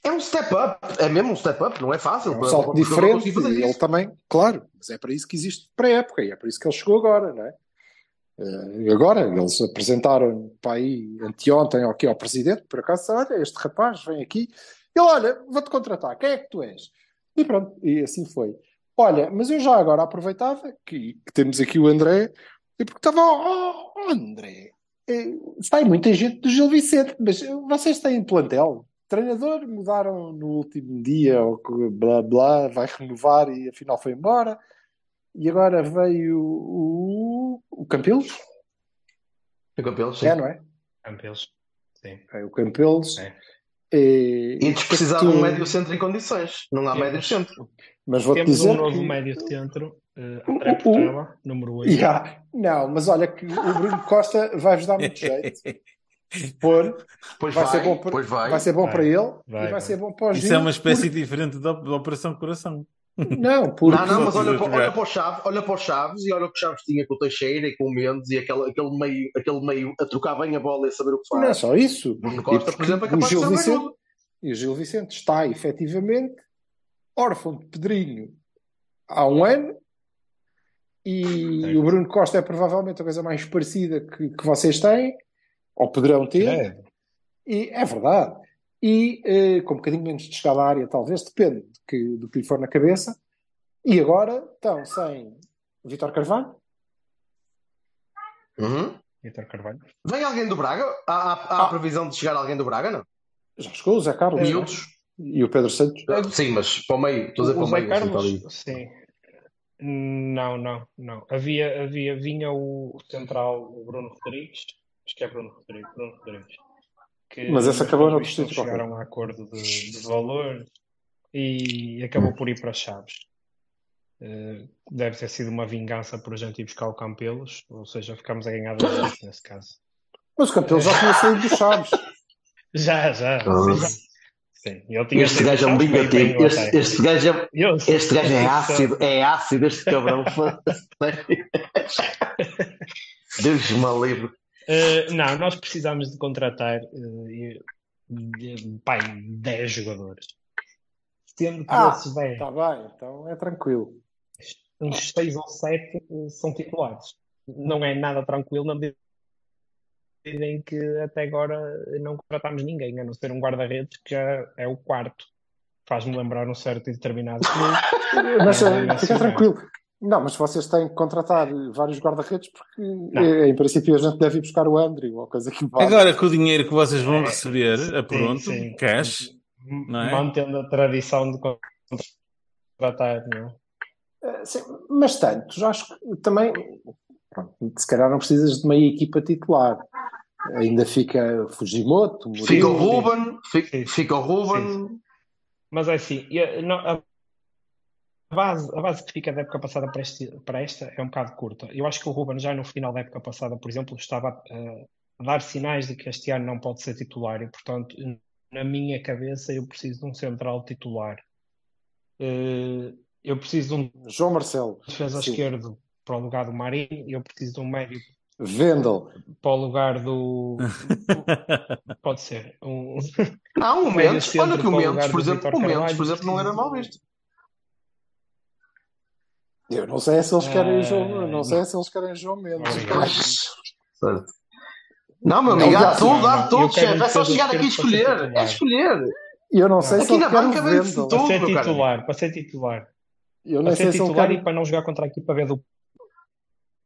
É um step up. É mesmo um step up. Não é fácil. É um salto diferente fazer e ele também, claro, mas é para isso que existe pré-época e é para isso que ele chegou agora, não é? Eh, agora, eles apresentaram para aí anteontem aqui ao presidente, por acaso, olha, este rapaz vem aqui, ele, olha, vou-te contratar, quem é que tu és? E pronto, e assim foi. Olha, mas eu já agora aproveitava que, que temos aqui o André, e porque estava, oh, oh, André, eh, sai muita gente do Gil Vicente, mas vocês têm plantel? Treinador mudaram no último dia, ou que blá blá, vai renovar e afinal foi embora. E agora veio o, o Campelos? O Campelos, sim. É, não é? Campelos. Sim. É o Campelos. É. E, E eles precisavam de um médio centro em condições. Não há Temos. médio centro. Mas vou-te Temos dizer um novo que... médio centro, uh, O- André Portela, número 8. Ya, Não, mas olha que o Bruno Costa vai-vos dar muito jeito. Por, Pois vai, vai, ser bom para, pois vai. vai ser bom Vai. para ele Vai, e vai, vai. ser bom para o Isso é uma espécie diferente da, da Operação Coração. Não, porque Não, não, mas olha, para olha para o Chaves, olha para o Chaves e olha o que o Chaves tinha com o Teixeira e com o Mendes e aquele, aquele, meio, aquele meio a trocar bem a bola e a saber o que não é faz. só isso. Bruno Costa, por porque exemplo, é o capaz de Gil bem Vicente, tudo. e o Gil Vicente está efetivamente órfão de Pedrinho há um ano e Certo. o Bruno Costa é provavelmente a coisa mais parecida que, que vocês têm, ou poderão ter. É. E é verdade. E eh, com um bocadinho menos de chegada à área, talvez, depende do que, do que lhe for na cabeça. E agora estão sem Vitor Carvalho. Uhum. Vitor Carvalho. Vem alguém do Braga? Há, há, há Ah. a previsão de chegar alguém do Braga, não? Já chegou o Zé Carlos Miúdos? e o Pedro Santos. Sim, mas para o meio. Estou a dizer O para o Zé meio. assim. Carlos, sim. Não, não, não. Havia, havia, vinha o central, o Bruno Rodrigues, acho que é Bruno Rodrigues, Bruno Rodrigues, que Mas esse acabou no distrito chegaram a um acordo de, de valor e acabou por ir para Chaves. Eh, deve ter sido uma vingança por a gente ir buscar o Campelos, ou seja, ficamos a ganhar dois pontos nesse caso. Mas o campeão já tinha saído dos Chaves. Já, já, Ah. sim. Sim, ele tinha Este gajo é um vingativo. Este, gajo é, Eu- este gajo é ácido. É ácido, este cabrão. Deus me livre. Uh, não, nós precisamos de contratar uh, pai, 10 jogadores. Sendo que Ah, esses 10, Está bem, então é tranquilo. uns 6 ou 7 uh, são titulares. Não é nada tranquilo na medida em que até agora não contratámos ninguém, a não ser um guarda-redes que já é o quarto. Faz-me lembrar um certo e determinado clube. Mas eh, é fica tranquilo. Não, mas vocês têm que contratar vários guarda-redes porque, Não. eh, em princípio, a gente deve ir buscar o Andrew ou coisa que vale. Agora com o dinheiro que vocês vão É, receber, a pronto, sim, sim. cash, não é? Mantendo a tradição de contratar, não é? Eh, sim, mas tantos, acho que também, pronto, se calhar não precisas de meia equipa titular. Ainda fica Fujimoto, Fica o Murilo. Ruben. Fica, fica o Ruben. Mas é assim, e, não, a, base, a base que fica da época passada para, este, para esta é um bocado curta. Eu acho que o Ruben já no final da época passada, por exemplo, estava a, a dar sinais de que este ano não pode ser titular e, portanto, na minha cabeça, eu preciso de um central titular. Eh, Eu preciso de um João Marcelo, defesa Sim. esquerdo para o lugar do Marinho, eu preciso de um médio Vendel, para o lugar do. Pode ser. Um, Há um Mendes. Olha que o Mendes, por exemplo, o Mendes, por exemplo, não era mal visto. Eu não sei se eles querem Ah, João, não sei se eles querem João Mendes. Obrigado. Certo. Não, meu amigo, há tudo, há tudo, chefe. É só chegar aqui e escolher. É escolher. Eu não sei se Aqui eles na querem tudo. Para ser titular, para ser titular. Eu Para ser se eles titular querem e para não jogar contra a equipa B do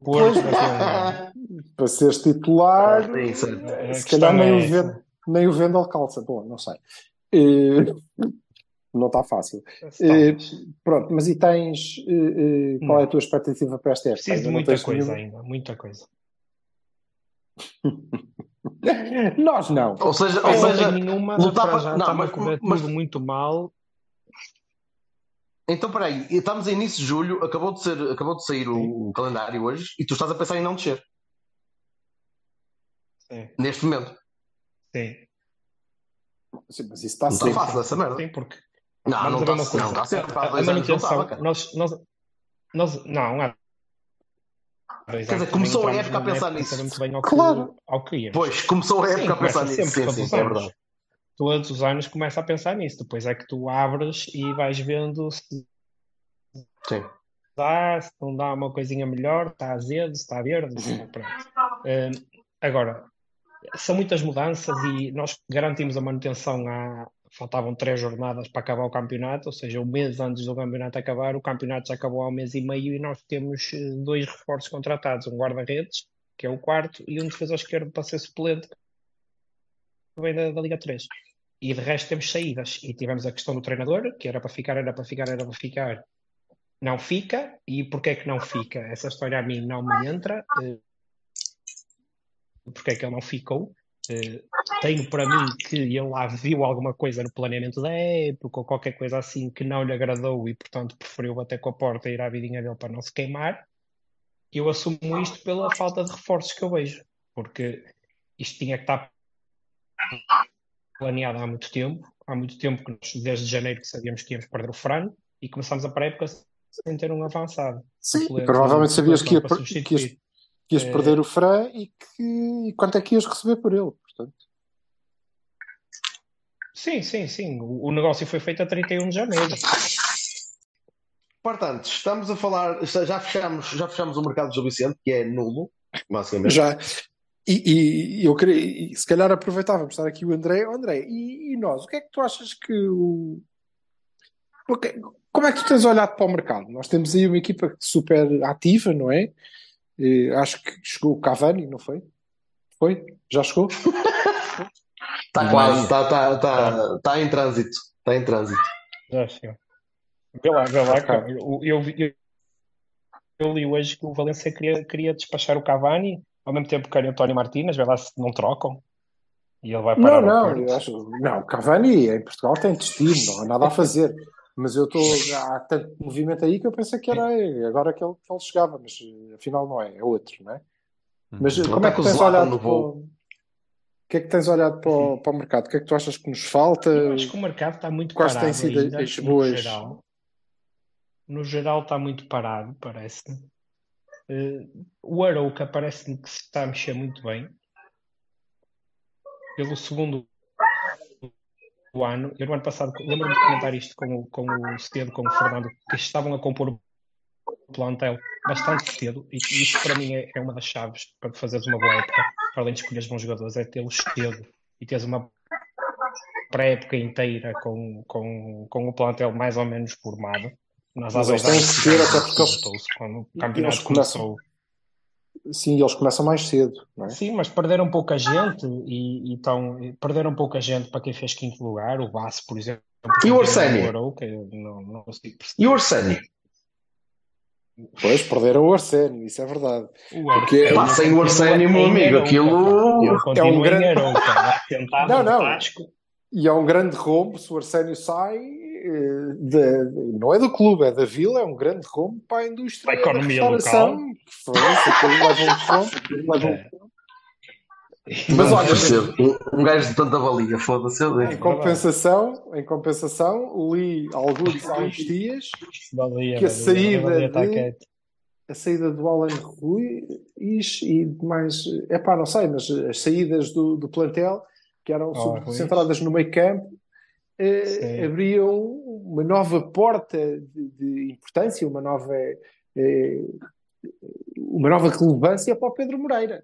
Pois. Porto. para seres titular. Um- a Se calhar nem é o. Vendel, nem o Vendel calça. Bom, não sei. Não está fácil. Eh, pronto, mas e tens. eh, qual é a tua expectativa para esta época? Preciso de muita coisa nenhuma? ainda, muita coisa. Nós não. Ou seja, ou não seja, nenhuma, lutar para já não, mas- mas- tudo muito mal. então peraí, estamos em início de julho, acabou de, ser, acabou de sair o, o calendário hoje e tu estás a pensar em não descer, Sim, neste momento. sim, Sim, mas isso está Não está fácil essa merda. sim, porque Não, vamos não a está não está certo. A, Há a dois anos não manutenção, estava, cara. nós, nós, nós, não, há dois Quer dizer, começou a também época a pensar nisso. muito bem ao que, Claro. ao que íamos. Pois, começou a Sim, época a pensar nisso. sempre, Sim, todos sim, os é anos. verdade. Todos os anos começa a pensar nisso. Depois é que tu abres e vais vendo se Sim. dá, se não dá uma coisinha melhor, está azedo, se está verde, se está pronto. Hum, agora, são muitas mudanças e nós garantimos a manutenção há. Faltavam três jornadas para acabar o campeonato, ou seja, um mês antes do campeonato acabar, o campeonato já acabou há um mês e meio e nós temos eh, dois reforços contratados, um guarda-redes que é o quarto, e um defesa esquerdo para ser suplente, que vem da, da Liga 3. E de resto temos saídas. E tivemos a questão do treinador, que era para ficar, era para ficar, era para ficar. Não fica. E porquê é que não fica? Essa história a mim não me entra. Eh, Porquê é que ele não ficou? Eh, tenho para mim que ele lá viu alguma coisa no planeamento da época ou qualquer coisa assim que não lhe agradou e, portanto, preferiu bater com a porta e ir à vidinha dele para não se queimar. Eu assumo isto pela falta de reforços que eu vejo, porque isto tinha que estar planeado há muito tempo. Há muito tempo que nós, desde janeiro, que sabíamos que íamos perder o Fran e começámos a pré-época sem ter um avançado. Sim, provavelmente sabias que, ia, que ias, que ias Eh, perder o Fran e que e quanto é que ias receber por ele. Portanto, Sim, sim, sim. O, negócio foi feito a 31 de janeiro. Portanto, estamos a falar, já fechamos, já fechamos o mercado do Gil Vicente, que é nulo, basicamente. já. E, e eu queria, e se calhar aproveitávamos estar aqui o André. Oh, André, e, e nós? O que é que tu achas que o. o que- como é que tu tens olhado para o mercado? Nós temos aí uma equipa super ativa, não é? Eh, acho que chegou o Cavani, não foi? Foi? Já chegou? Está quase, está tá, tá, tá em trânsito. Está em trânsito. Já chegou. Vê lá, vê lá. Cara. Eu, eu, eu, eu li hoje que o Valência queria, queria despachar o Cavani, ao mesmo tempo que o António Martínez, vê lá se não trocam. E ele vai Não, parar não, eu acho, não, Cavani em Portugal tem destino, não há nada a fazer. Mas eu estou, há tanto movimento aí que eu pensei que era agora que ele, que ele chegava, mas afinal não é, é outro, não é? Mas eh, Não como é está que o tens olhado no para voo. Que é que tens olhado para o, para o mercado? O que é que tu achas que nos falta? Eu acho que o mercado está muito Quais parado têm sido ainda, as no boas? geral. No geral está muito parado, parece. Eh, o Arouca parece-me que se está a mexer muito bem. Pelo segundo ano, eu no ano passado lembro-me de comentar isto com o, com o Cedo, com o Fernando, que estavam a compor o plantel bastante cedo, e que isto para mim é, é uma das chaves para fazeres uma boa época, para além de escolheres bons jogadores, é tê-los cedo e teres uma pré-época inteira com, com, com o plantel mais ou menos formado. Nós Mas eles têm que ser, até porque eles- quando o eles campeonato começam- começou. Sim, eles começam mais cedo, é? Sim, mas perderam pouca gente e, e tão, e perderam pouca gente para quem fez quinto lugar. O Basso, por exemplo, E o eu não, não. E o Arsénio? Pois, perderam o Arsénio, isso é verdade. O Porque- Arsénio Pá, sem o Arsénio, meu amigo, aquilo- É um grande- sentado Não, não. E é um grande rombo se o Arsénio sai, eh, de- não é do clube, é da vila, é um grande rombo para a indústria Para a economia local. Que foi, se aquilo leva um rombo, leva um É. Mas olha. Um gajo de tanta valia, foda-se. Em compensação, em compensação, li alguns há uns dias Valia, que a saída de- a saída do Alan Rui e mais, é pá, não sei, mas as saídas do, do plantel, que eram Oh, centradas no meio campo, eh, abriam uma nova porta de, de importância, uma nova, eh, uma nova relevância para o Pedro Moreira.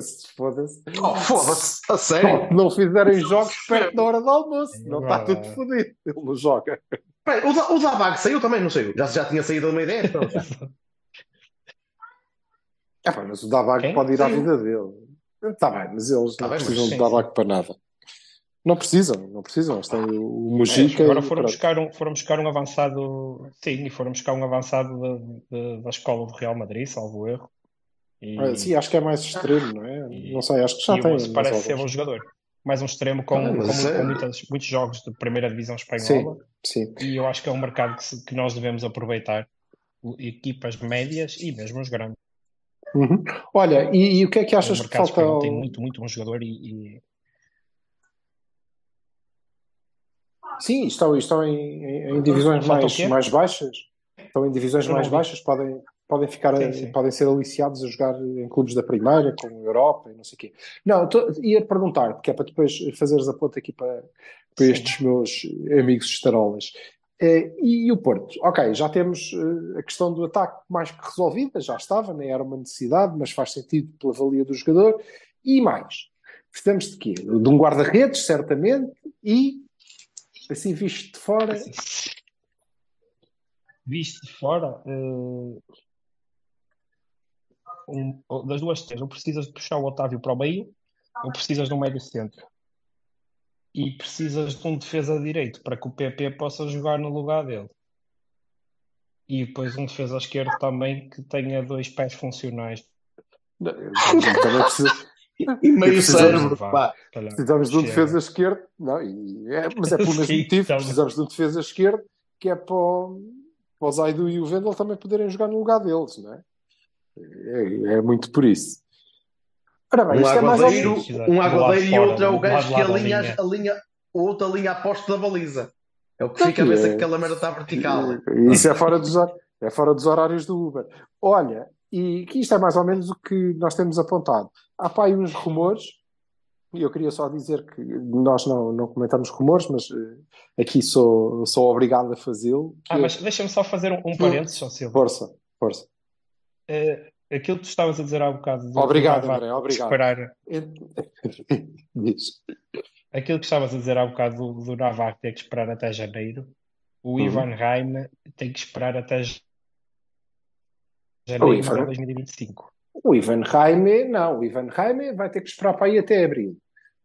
Se foda-se. Oh, foda-se, a sério. Se não fizerem jogos perto da hora do almoço, É não está tudo fodido. Ele não joga. Peraí, o, o Zabag saiu também, não saiu. Já, já tinha saído uma ideia. Então, É, pá, mas o Dabago Quem? pode ir à Sim. vida dele. Está bem, mas eles Tá não bem, mas precisam de Dabago para nada. Não precisam, não precisam. Eles têm o É, Mujica agora e foram buscar, um, foram buscar um avançado, sim, e foram buscar um avançado de- de- da escola do Real Madrid, salvo erro. E, Sim, acho que é mais extremo, não é? E- Não sei, acho que já e tem. parece ser bom jogador. Mais um extremo com, Ah, com, é- com muitas, muitos jogos de primeira divisão Sim, espanhola. sim. E eu acho que é um mercado que, se- que nós devemos aproveitar. Equipas médias e mesmo os grandes. Uhum. Olha, e, e o que é que O achas que mercado falta ao... tem muito, muito bom jogador e, e- Sim, estão, estão em, em- em divisões mais, mais baixas. Estão em divisões mais baixas, podem, podem ficar, Sim, sim. podem ser aliciados a jogar em clubes da primeira, como a Europa e não sei o quê. Não, tô- ia perguntar, que é para depois fazeres a ponta aqui para, para Sim. estes meus amigos estarolas. Eh, e, e o Porto? Ok, já temos eh, a questão do ataque mais que resolvida, já estava, nem era uma necessidade, mas faz sentido pela valia do jogador. E mais? Precisamos de quê? De um guarda-redes, certamente, e assim visto de fora, visto de fora, eh, um, ou das duas três, ou precisas de puxar o Otávio para o meio, ou precisas de um médio centro. E precisas de um defesa direito para que o PP possa jogar no lugar dele. E depois um defesa esquerdo também que tenha dois pés funcionais. Também precisa- E meio precisamos cérebro, de. Precisamos um defesa esquerdo, não, e é- mas é pelo mesmo motivo, então. precisamos de um defesa esquerdo que é para o, para o Zaidu e o Vendel também poderem jogar no lugar deles, não é? É, é muito por isso. Ora bem, Um isto é mais aguadeiro, um aguadeiro e outro é o gajo que alinha, linha. alinha, o outro alinha a poste da baliza. É o que Tá fica a ver se é. aquela merda está vertical. Isso é fora, dos, hor- é fora dos horários do Uber. Olha, e que isto é mais ou menos o que nós temos apontado. Há pá aí uns rumores, e eu queria só dizer que nós não, não comentamos rumores, mas eh, aqui sou, sou obrigado a fazê-lo. Ah, é- mas deixa-me só fazer um, um parênteses, ó Silvio. Força, força. Eh, aquilo que tu estavas a dizer há bocado do, Obrigado, André, obrigado. esperar, aquilo que estavas a dizer há bocado do, do Navarro ter que esperar até janeiro, o Uhum. Ivan Reim tem que esperar até janeiro de 2025. O Ivan Raime, não, o Ivan Raime vai ter que esperar para aí até abril.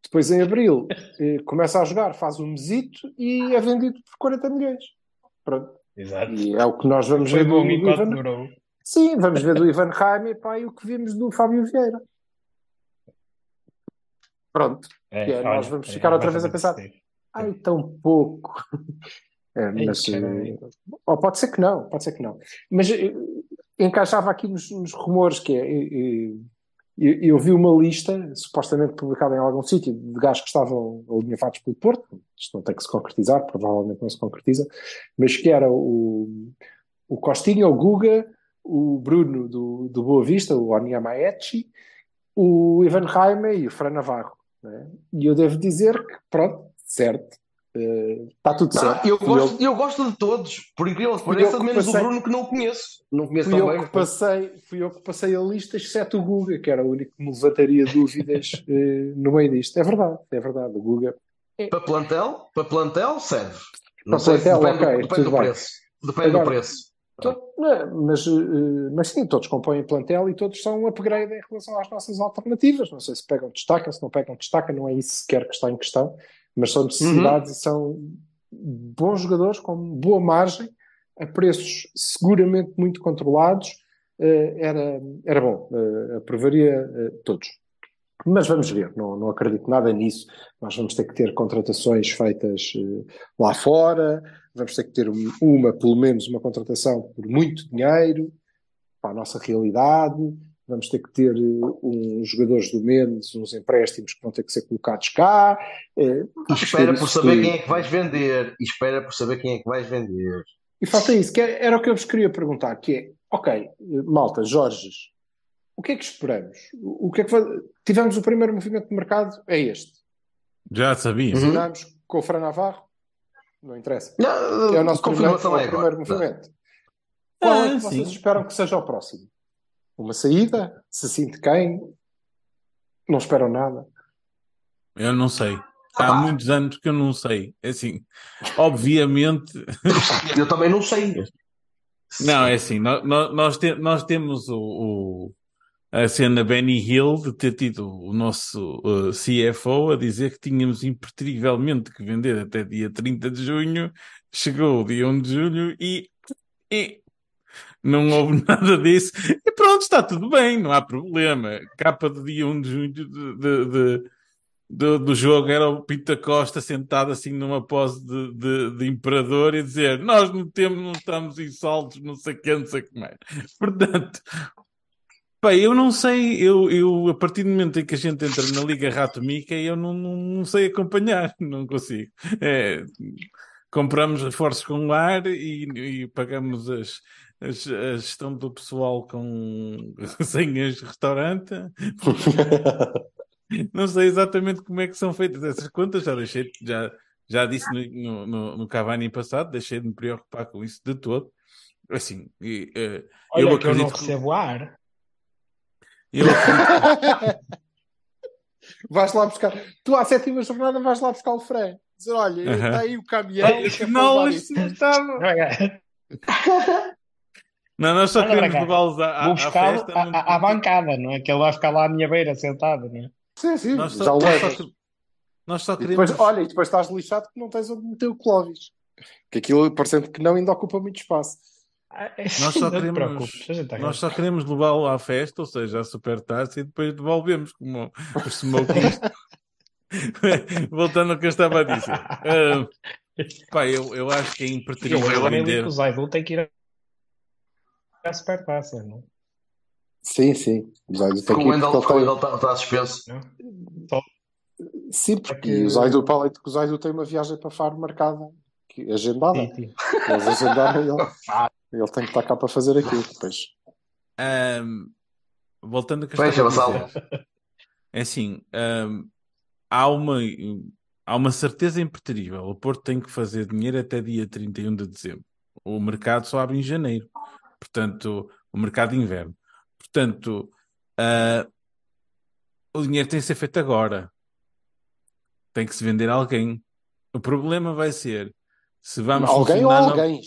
Depois, em abril, eh, começa a jogar, faz um mesito e é vendido por 40 milhões. Pronto. Exato. E é o que nós vamos Foi ver bom do Ivan. durou. Sim, vamos ver do Ivan Raime pá, e o que vimos do Fábio Vieira. Pronto. É, é, nós vamos é ficar outra vez a pensar. Ai, tão pouco. É, Ei, mas, eh, ou pode ser que não, pode ser que não. Mas eh, encaixava aqui nos, nos rumores que é. eh, Eu, eu vi uma lista, supostamente publicada em algum sítio, de gajos que estavam alinhavados pelo Porto. Isto não tem que se concretizar, provavelmente não se concretiza, mas que era o, o Costinha, o Guga, o Bruno do, do Boa Vista, o Onyamaechi, o Ivan Raime e o Fran Navarro. né? E eu devo dizer que, pronto, certo, eh, está tudo Não, certo. eu, gosto, eu gosto de todos, por incrível que pareça, eu menos passei- o Bruno que não o conheço. Não conheço Fui tão eu, bem. que passei, fui eu que passei a lista, exceto o Guga, que era o único que me levantaria dúvidas eh, no meio disto. É verdade, é verdade. O Guga. Para plantel, para plantel serve. Não Para sei se plantel, depende, ok, depende do bem. preço. Depende Agora- do preço. To- não, Mas, eh, mas sim, todos compõem plantel e todos são um upgrade em relação às nossas alternativas. Não sei se pegam destaca, se não pegam destaca, não é isso sequer que está em questão, mas são necessidades e são bons jogadores com boa margem, a preços seguramente muito controlados. eh, era, era bom, eh, aprovaria eh, todos. Mas vamos ver, não, não acredito nada nisso. Nós vamos ter que ter contratações feitas eh, lá fora, vamos ter que ter um- uma, pelo menos, uma contratação por muito dinheiro para a nossa realidade. Vamos ter que ter eh, uns jogadores do Mendes, uns empréstimos que vão ter que ser colocados cá. eh, E vamos espera por saber tudo. quem é que vais vender. E espera por saber quem é que vais vender. E falta isso, que era o que eu vos queria perguntar, que é, ok, malta, Jorges, o que é que esperamos? O que é que vai... Tivemos o primeiro movimento de mercado, é este. Já sabia. Uhum. Com o Fran Navarro? Não interessa. Não, É o nosso primeiro, confirmação é é o primeiro movimento. Qual é Ah, que vocês sim. esperam que seja o próximo? Uma saída? Se de quem? Não esperam nada. Eu não sei. Há Ah. muitos anos que eu não sei. É Assim, obviamente, Eu também não sei. não, é assim, nó- nó- nós, te- nós temos o, o- a cena Benny Hill de ter tido o nosso uh, CFO a dizer que tínhamos impertrivelmente que vender até dia 30 de junho. Chegou o dia 1 de julho e, e não houve nada disso. E pronto, está tudo bem, não há problema. Capa do dia 1 de junho de, de- de- do, do jogo era o Pita Costa sentado assim numa pose de, imperador e dizer nós não temos, não estamos em saltos, não sei o que, não sei o que mais. Portanto, pá, eu não sei, eu, eu a partir do momento em que a gente entra na Liga Rato Mica, eu não, não, não sei acompanhar, não consigo. É, compramos reforços com lar e, e pagamos as, as- a gestão do pessoal com senhas de restaurante. Não sei exatamente como é que são feitas essas contas, já deixei, já, já disse no, no, no Cavani passado, deixei de me preocupar com isso de todo. Assim, eh, Olha, eu que eu não acredito que- recebo ar. Eu vais lá buscar. Tu, à sétima jornada, vais lá buscar o Fran. Dizer, olha, Aham. está aí o caminhão. é Não, isto não estava. Não, nós só queremos levá-los à, à, Vou à festa. à, não- à- à bancada, não é? Que ele vai ficar lá à minha beira sentado, não é? Sim, sim, Nós já só, o nós só, nós só E queremos. depois, olha, e depois estás lixado que não tens onde meter o Clóvis. Que aquilo, parecendo que não, ainda ocupa muito espaço. Ah, é- Nós só não queremos, gente nós só queremos levá-lo à festa, ou seja, à supertaça, e depois devolvemos como os smokies. Voltando ao que eu estava a dizer. Ah, pá, eu, eu acho que é Eu, impertrível eu vender. que o Zaidu tem que ir à supertaça, não Sim, sim. O Zaidu tem que o ir o ele Wendel está está suspenso. é? Sim, porque que- o Zaidu, para além de que o Zaidu tem uma viagem para Faro marcada, que, agendada. Titi. Eles agendaram ele. Ele tem que estar cá para fazer aquilo. Depois. Ahm, voltando a dizer. É assim, ahm, há uma, há uma certeza impertrível. O Porto tem que fazer dinheiro até dia 31 de dezembro. O mercado só abre em janeiro. Portanto, o mercado de inverno. Portanto, ah, o dinheiro tem que ser feito agora. Tem que se vender a alguém. O problema vai ser se vamos alguém ou funcionar no- alguém.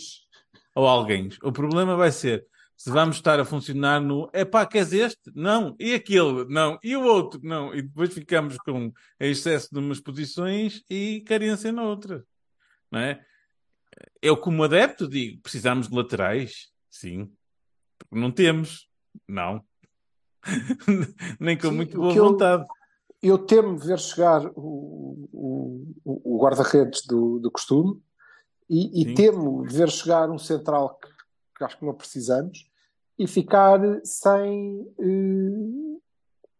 Ou alguém. O problema vai ser se vamos estar a funcionar no epá, queres este? Não. E aquele? Não. E o outro? Não. E depois ficamos com excesso de umas posições e carência na outra. Não é? Eu, como adepto, digo: precisamos de laterais? Sim. Porque não temos. Não. Nem com Sim, muito boa eu- vontade. Eu temo ver chegar o, o, o guarda-redes do, do costume e, e temo ver chegar um central que, que acho que não precisamos e ficar sem eh,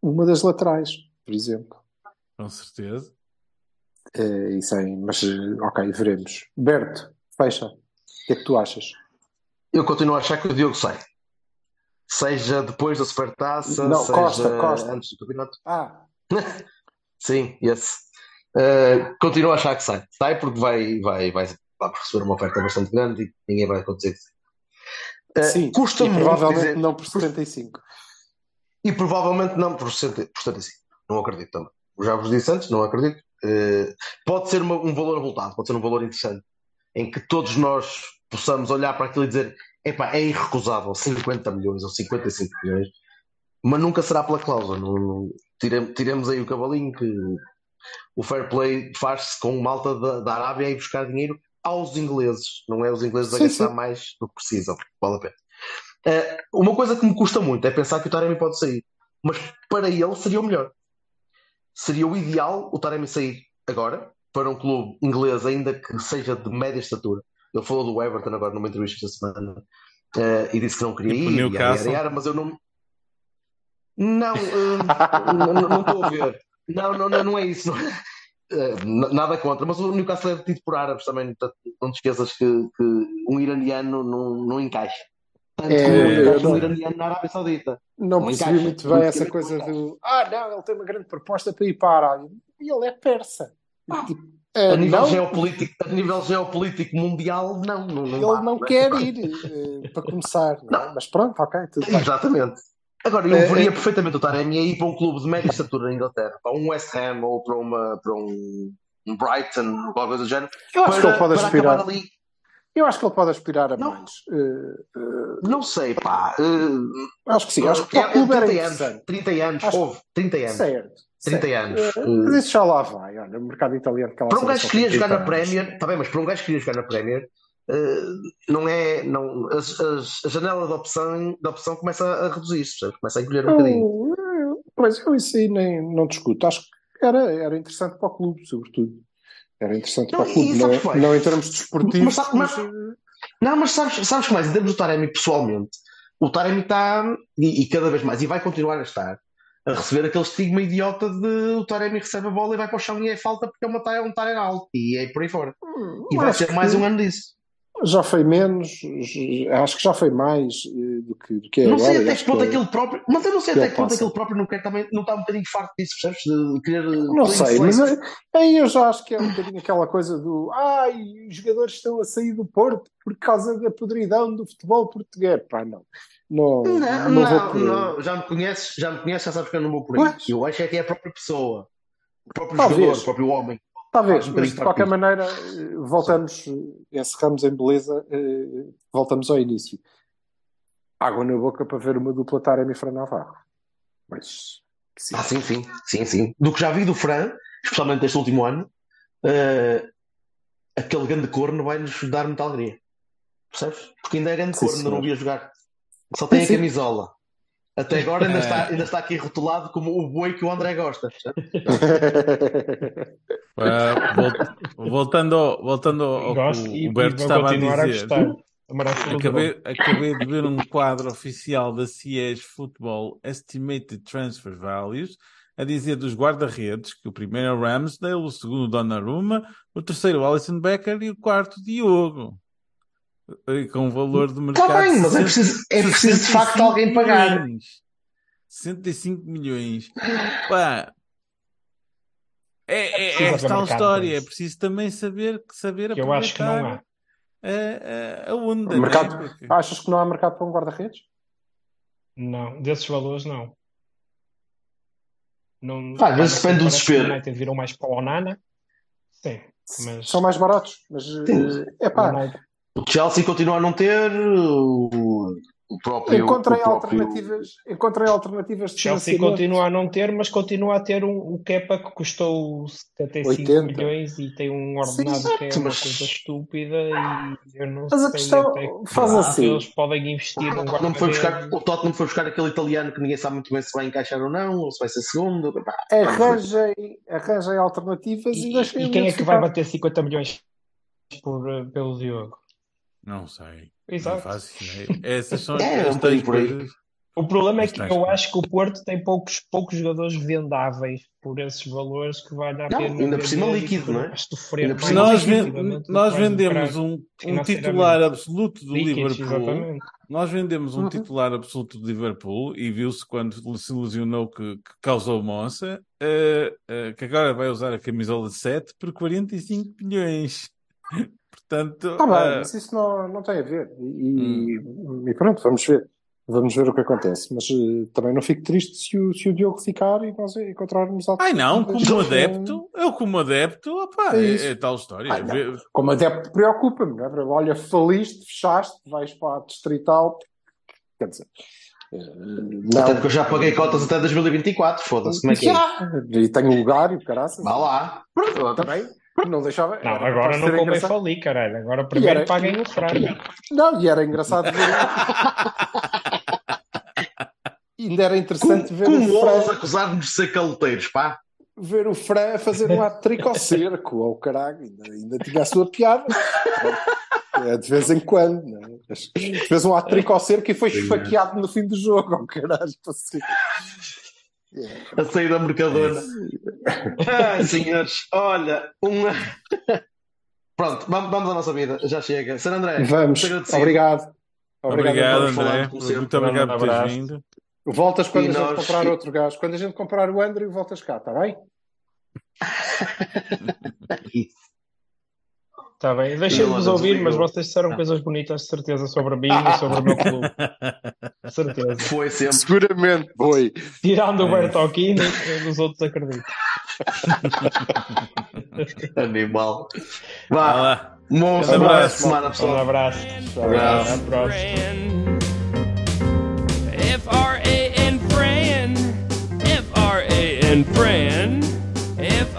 uma das laterais, por exemplo. Com certeza. Eh, e sem, mas eh, ok, veremos. Berto, fecha. O que é que tu achas? Eu continuo a achar que o Diogo sai. Seja depois da Supertaça, Não, seja Costa, Costa. antes do campeonato. Ah, Sim, esse. Uh, continuo a achar que sai. Sai porque vai, vai, vai, vai receber uma oferta bastante grande e ninguém vai acontecer. Uh, sim. Custa e provavelmente dizer- não por 75. E provavelmente não por 70 por 75. Não acredito também. Já vos disse antes, não acredito. Uh, pode ser uma- um valor voltado, pode ser um valor interessante, em que todos nós possamos olhar para aquilo e dizer: epá, é irrecusável 50 milhões ou 55 milhões, mas nunca será pela cláusula. Não, tirem- tiremos aí o cavalinho que o fair play faz-se com malta da, da Arábia ir buscar dinheiro aos ingleses, não é os ingleses a Sim, gastar sim. mais do que precisam. Vale a pena. Eh, uma coisa que me custa muito é pensar que o Taremi pode sair, mas para ele seria o melhor. Seria o ideal o Taremi sair agora para um clube inglês, ainda que seja de média estatura. Ele falou do Everton agora numa entrevista esta semana eh, e disse que não queria Tipo ir, Newcastle. yara, mas eu não. Não, eh, não não- não estou a ver. Não, não, não, não é isso. não nada contra, mas o Newcastle é detido por árabes também. Não te esqueças que, que um iraniano não, não encaixa. Tanto É, um iraniano na Arábia Saudita. Não Não percebi encaixa. muito bem essa coisa do ah, não, ele tem uma grande proposta para ir para a Arábia. E ele é persa. Tipo, A eh, nível, não, geopolítico, a nível geopolítico mundial, não. não, não ele dá, não é? quer ir, eh, para começar. não é? Mas pronto, ok, tudo bem. Agora, eu É, veria é- perfeitamente o Taremi a ir para um clube de média estatura na Inglaterra, para um West Ham ou para, uma, para um, um Brighton, ou qualquer coisa do género, Eu acho que para, ele pode aspirar. ali. Eu acho que ele pode aspirar a Não. mais. Eh, eh, Não sei, pá. eh, acho que sim. Acho que é- o clube é era 30 anos, interessante. 30 anos, Acho- houve, 30 anos. Certo. 30 certo. anos. Mas isso já lá vai. Olha, o mercado italiano. aquela Para um gajo que queria jogar na 30 anos. Premier, está bem, mas para um gajo que queria jogar na Premier, eh, não é. Não, as- a janela de opção, de opção começa a reduzir-se, começa a encolher um bocadinho. Eu- eu- Mas eu isso aí nem não discuto. Acho que era, era interessante para o clube, sobretudo. Era interessante Não, para o clube, não, mais? não em termos desportivos. Mas sabe- mas- eh, Não, mas sabes, sabes que mais, em termos do Taremi pessoalmente, o Taremi está, e, e cada vez mais, e vai continuar a estar, a receber aquele estigma idiota de o Taremi recebe a bola e vai para o chão e é falta porque é uma, é um Taremi alto, e é por aí fora. E vai ser que mais um ano disso. Já foi menos, acho que já foi mais eh, do que, do que é Não agora. sei até que ponto que- aquele próprio, mas eu não sei que até ele que ponto passa. aquele próprio não quer também, não está um bocadinho farto disso, percebes? De querer. Não clean sei, mas slate. aí- eu já acho que é um bocadinho aquela coisa do ai, os jogadores estão a sair do Porto por causa da podridão do futebol português. Pá, não. Não, Não, não não, não, já me conheces, já me conheces, já sabes que eu não vou por aí. Pois. Eu acho é que é a própria pessoa, o próprio Talvez. jogador, o próprio homem. Talvez, mas de qualquer maneira, eh, voltamos, eh, encerramos em beleza, eh, voltamos ao início. água na boca para ver uma dupla Taremi e Fran Navarro. Mas, sim. Ah, sim, sim, sim, sim. Do que já vi do Fran, especialmente este último ano, eh, aquele grande corno vai-nos dar muita alegria. Percebes? Porque ainda é grande Sim, corno, ainda não senhor. via jogar. Só tem a Sim. camisola. Até agora ainda É. está, ainda está aqui rotulado como o boi que o André gosta. Vol- voltando ao, voltando ao Gosto que o Berto vou estava a continuar a dizer. o Acabei, acabei de ver um quadro oficial da CS Football Estimated Transfer Values a dizer dos guarda-redes que o primeiro é o Ramsdale, o segundo Donnarumma, o terceiro o Alisson Becker e o quarto Diogo. Com valor de mercado Está bem, mas é preciso, é preciso de facto 65 alguém pagar. milhões. 65 milhões. Pá, é, é, é esta a mercado história. É preciso também saber, saber Que eu acho que não há. aproveitar a, a, a onda. né? Mercado- Porque- Achas que não há mercado para um guarda-redes? Não, desses valores não. não Pá, parece- depende do desespero. United virou mais para o Onana. Sim, mas São mais baratos, mas é o pá, O Chelsea continua a não ter, o, o próprio. encontrem o próprio- alternativas, encontrem alternativas de Chelsea continua a não ter, mas continua a ter um, o Kepa que custou 75 80. milhões e tem um ordenado Sim, que é uma mas- coisa estúpida e eu não Mas a sei questão até que faz ponto assim. eles podem investir O num Tottenham, foi buscar, o Tottenham foi buscar aquele italiano que ninguém sabe muito bem se vai encaixar ou não, ou se vai ser segundo. Arranjem, arranjem alternativas e, E, e quem é que vai bater 50 milhões por, eh, pelo Diogo? Não sei. Exato. Não faço ideia. Essas são É, as coisas. O problema é que eu acho que o Porto tem poucos, poucos jogadores vendáveis por esses valores que a Não, pena ainda por cima líquido, não é? vais sofrer Ainda por mais cima Nós, líquido, ven- nós vendemos um, um titular absoluto do líquidos, Liverpool. exatamente. Nós vendemos um Uhum. titular absoluto do Liverpool e viu-se quando se ilusionou que, que causou moça, eh, eh, que agora vai usar a camisola 7 por 45 milhões. Portanto, Está bem, eh, mas isso não, não tem a ver. E, e pronto, vamos ver. Vamos ver o que acontece. Mas eh, também não fico triste se o, se o Diogo ficar e nós encontrarmos ai não, como adepto, eu como adepto, opá, É é, é tal história. Ai, Como adepto preocupa-me, não é? Olha, faliste, fechaste, vais para a distrital. Quer dizer, eh, Até não. porque eu já paguei cotas até 2024, foda-se, como é que é? Já, e tenho lugar e o caraças. Vá lá. Pronto, eu também não deixava. Não, era agora não convém engraçado. falir, caralho. Agora primeiro era- paguem o frango. Não, e era engraçado ver. Ainda era interessante Como, ver como o Fran, acusar-nos de ser caloteiros, pá? ver o Fran a fazer um hat-trick ao cerco, ao caralho. Ainda, ainda tinha a sua piada. É, de vez em quando, não é? Mas Fez um hat-trick ao cerco e foi esfaqueado no fim do jogo, ao caralho. Assim. A sair da mercadona. Ai, senhores, olha, uma. Pronto, vamos, vamos à nossa vida, já chega. Sr. André, Vamos, obrigado. Obrigado, vamos André. Muito obrigado por teres vindo. Voltas quando E a gente nós- comprar outro gajo. Quando a gente comprar o Andrew, voltas cá, está bem? Está bem, deixem-vos Não, não ouvir, mas vocês disseram coisas bonitas de certeza sobre mim e sobre o meu clube. De certeza. Foi sempre. Seguramente, foi. Tirando o É. Bertocchini, os outros acredito. Animal. Vá Vá, lá. um Um abraço. semana, Um pessoal. abraço. Abraço. Até a próxima. F R A N friend. F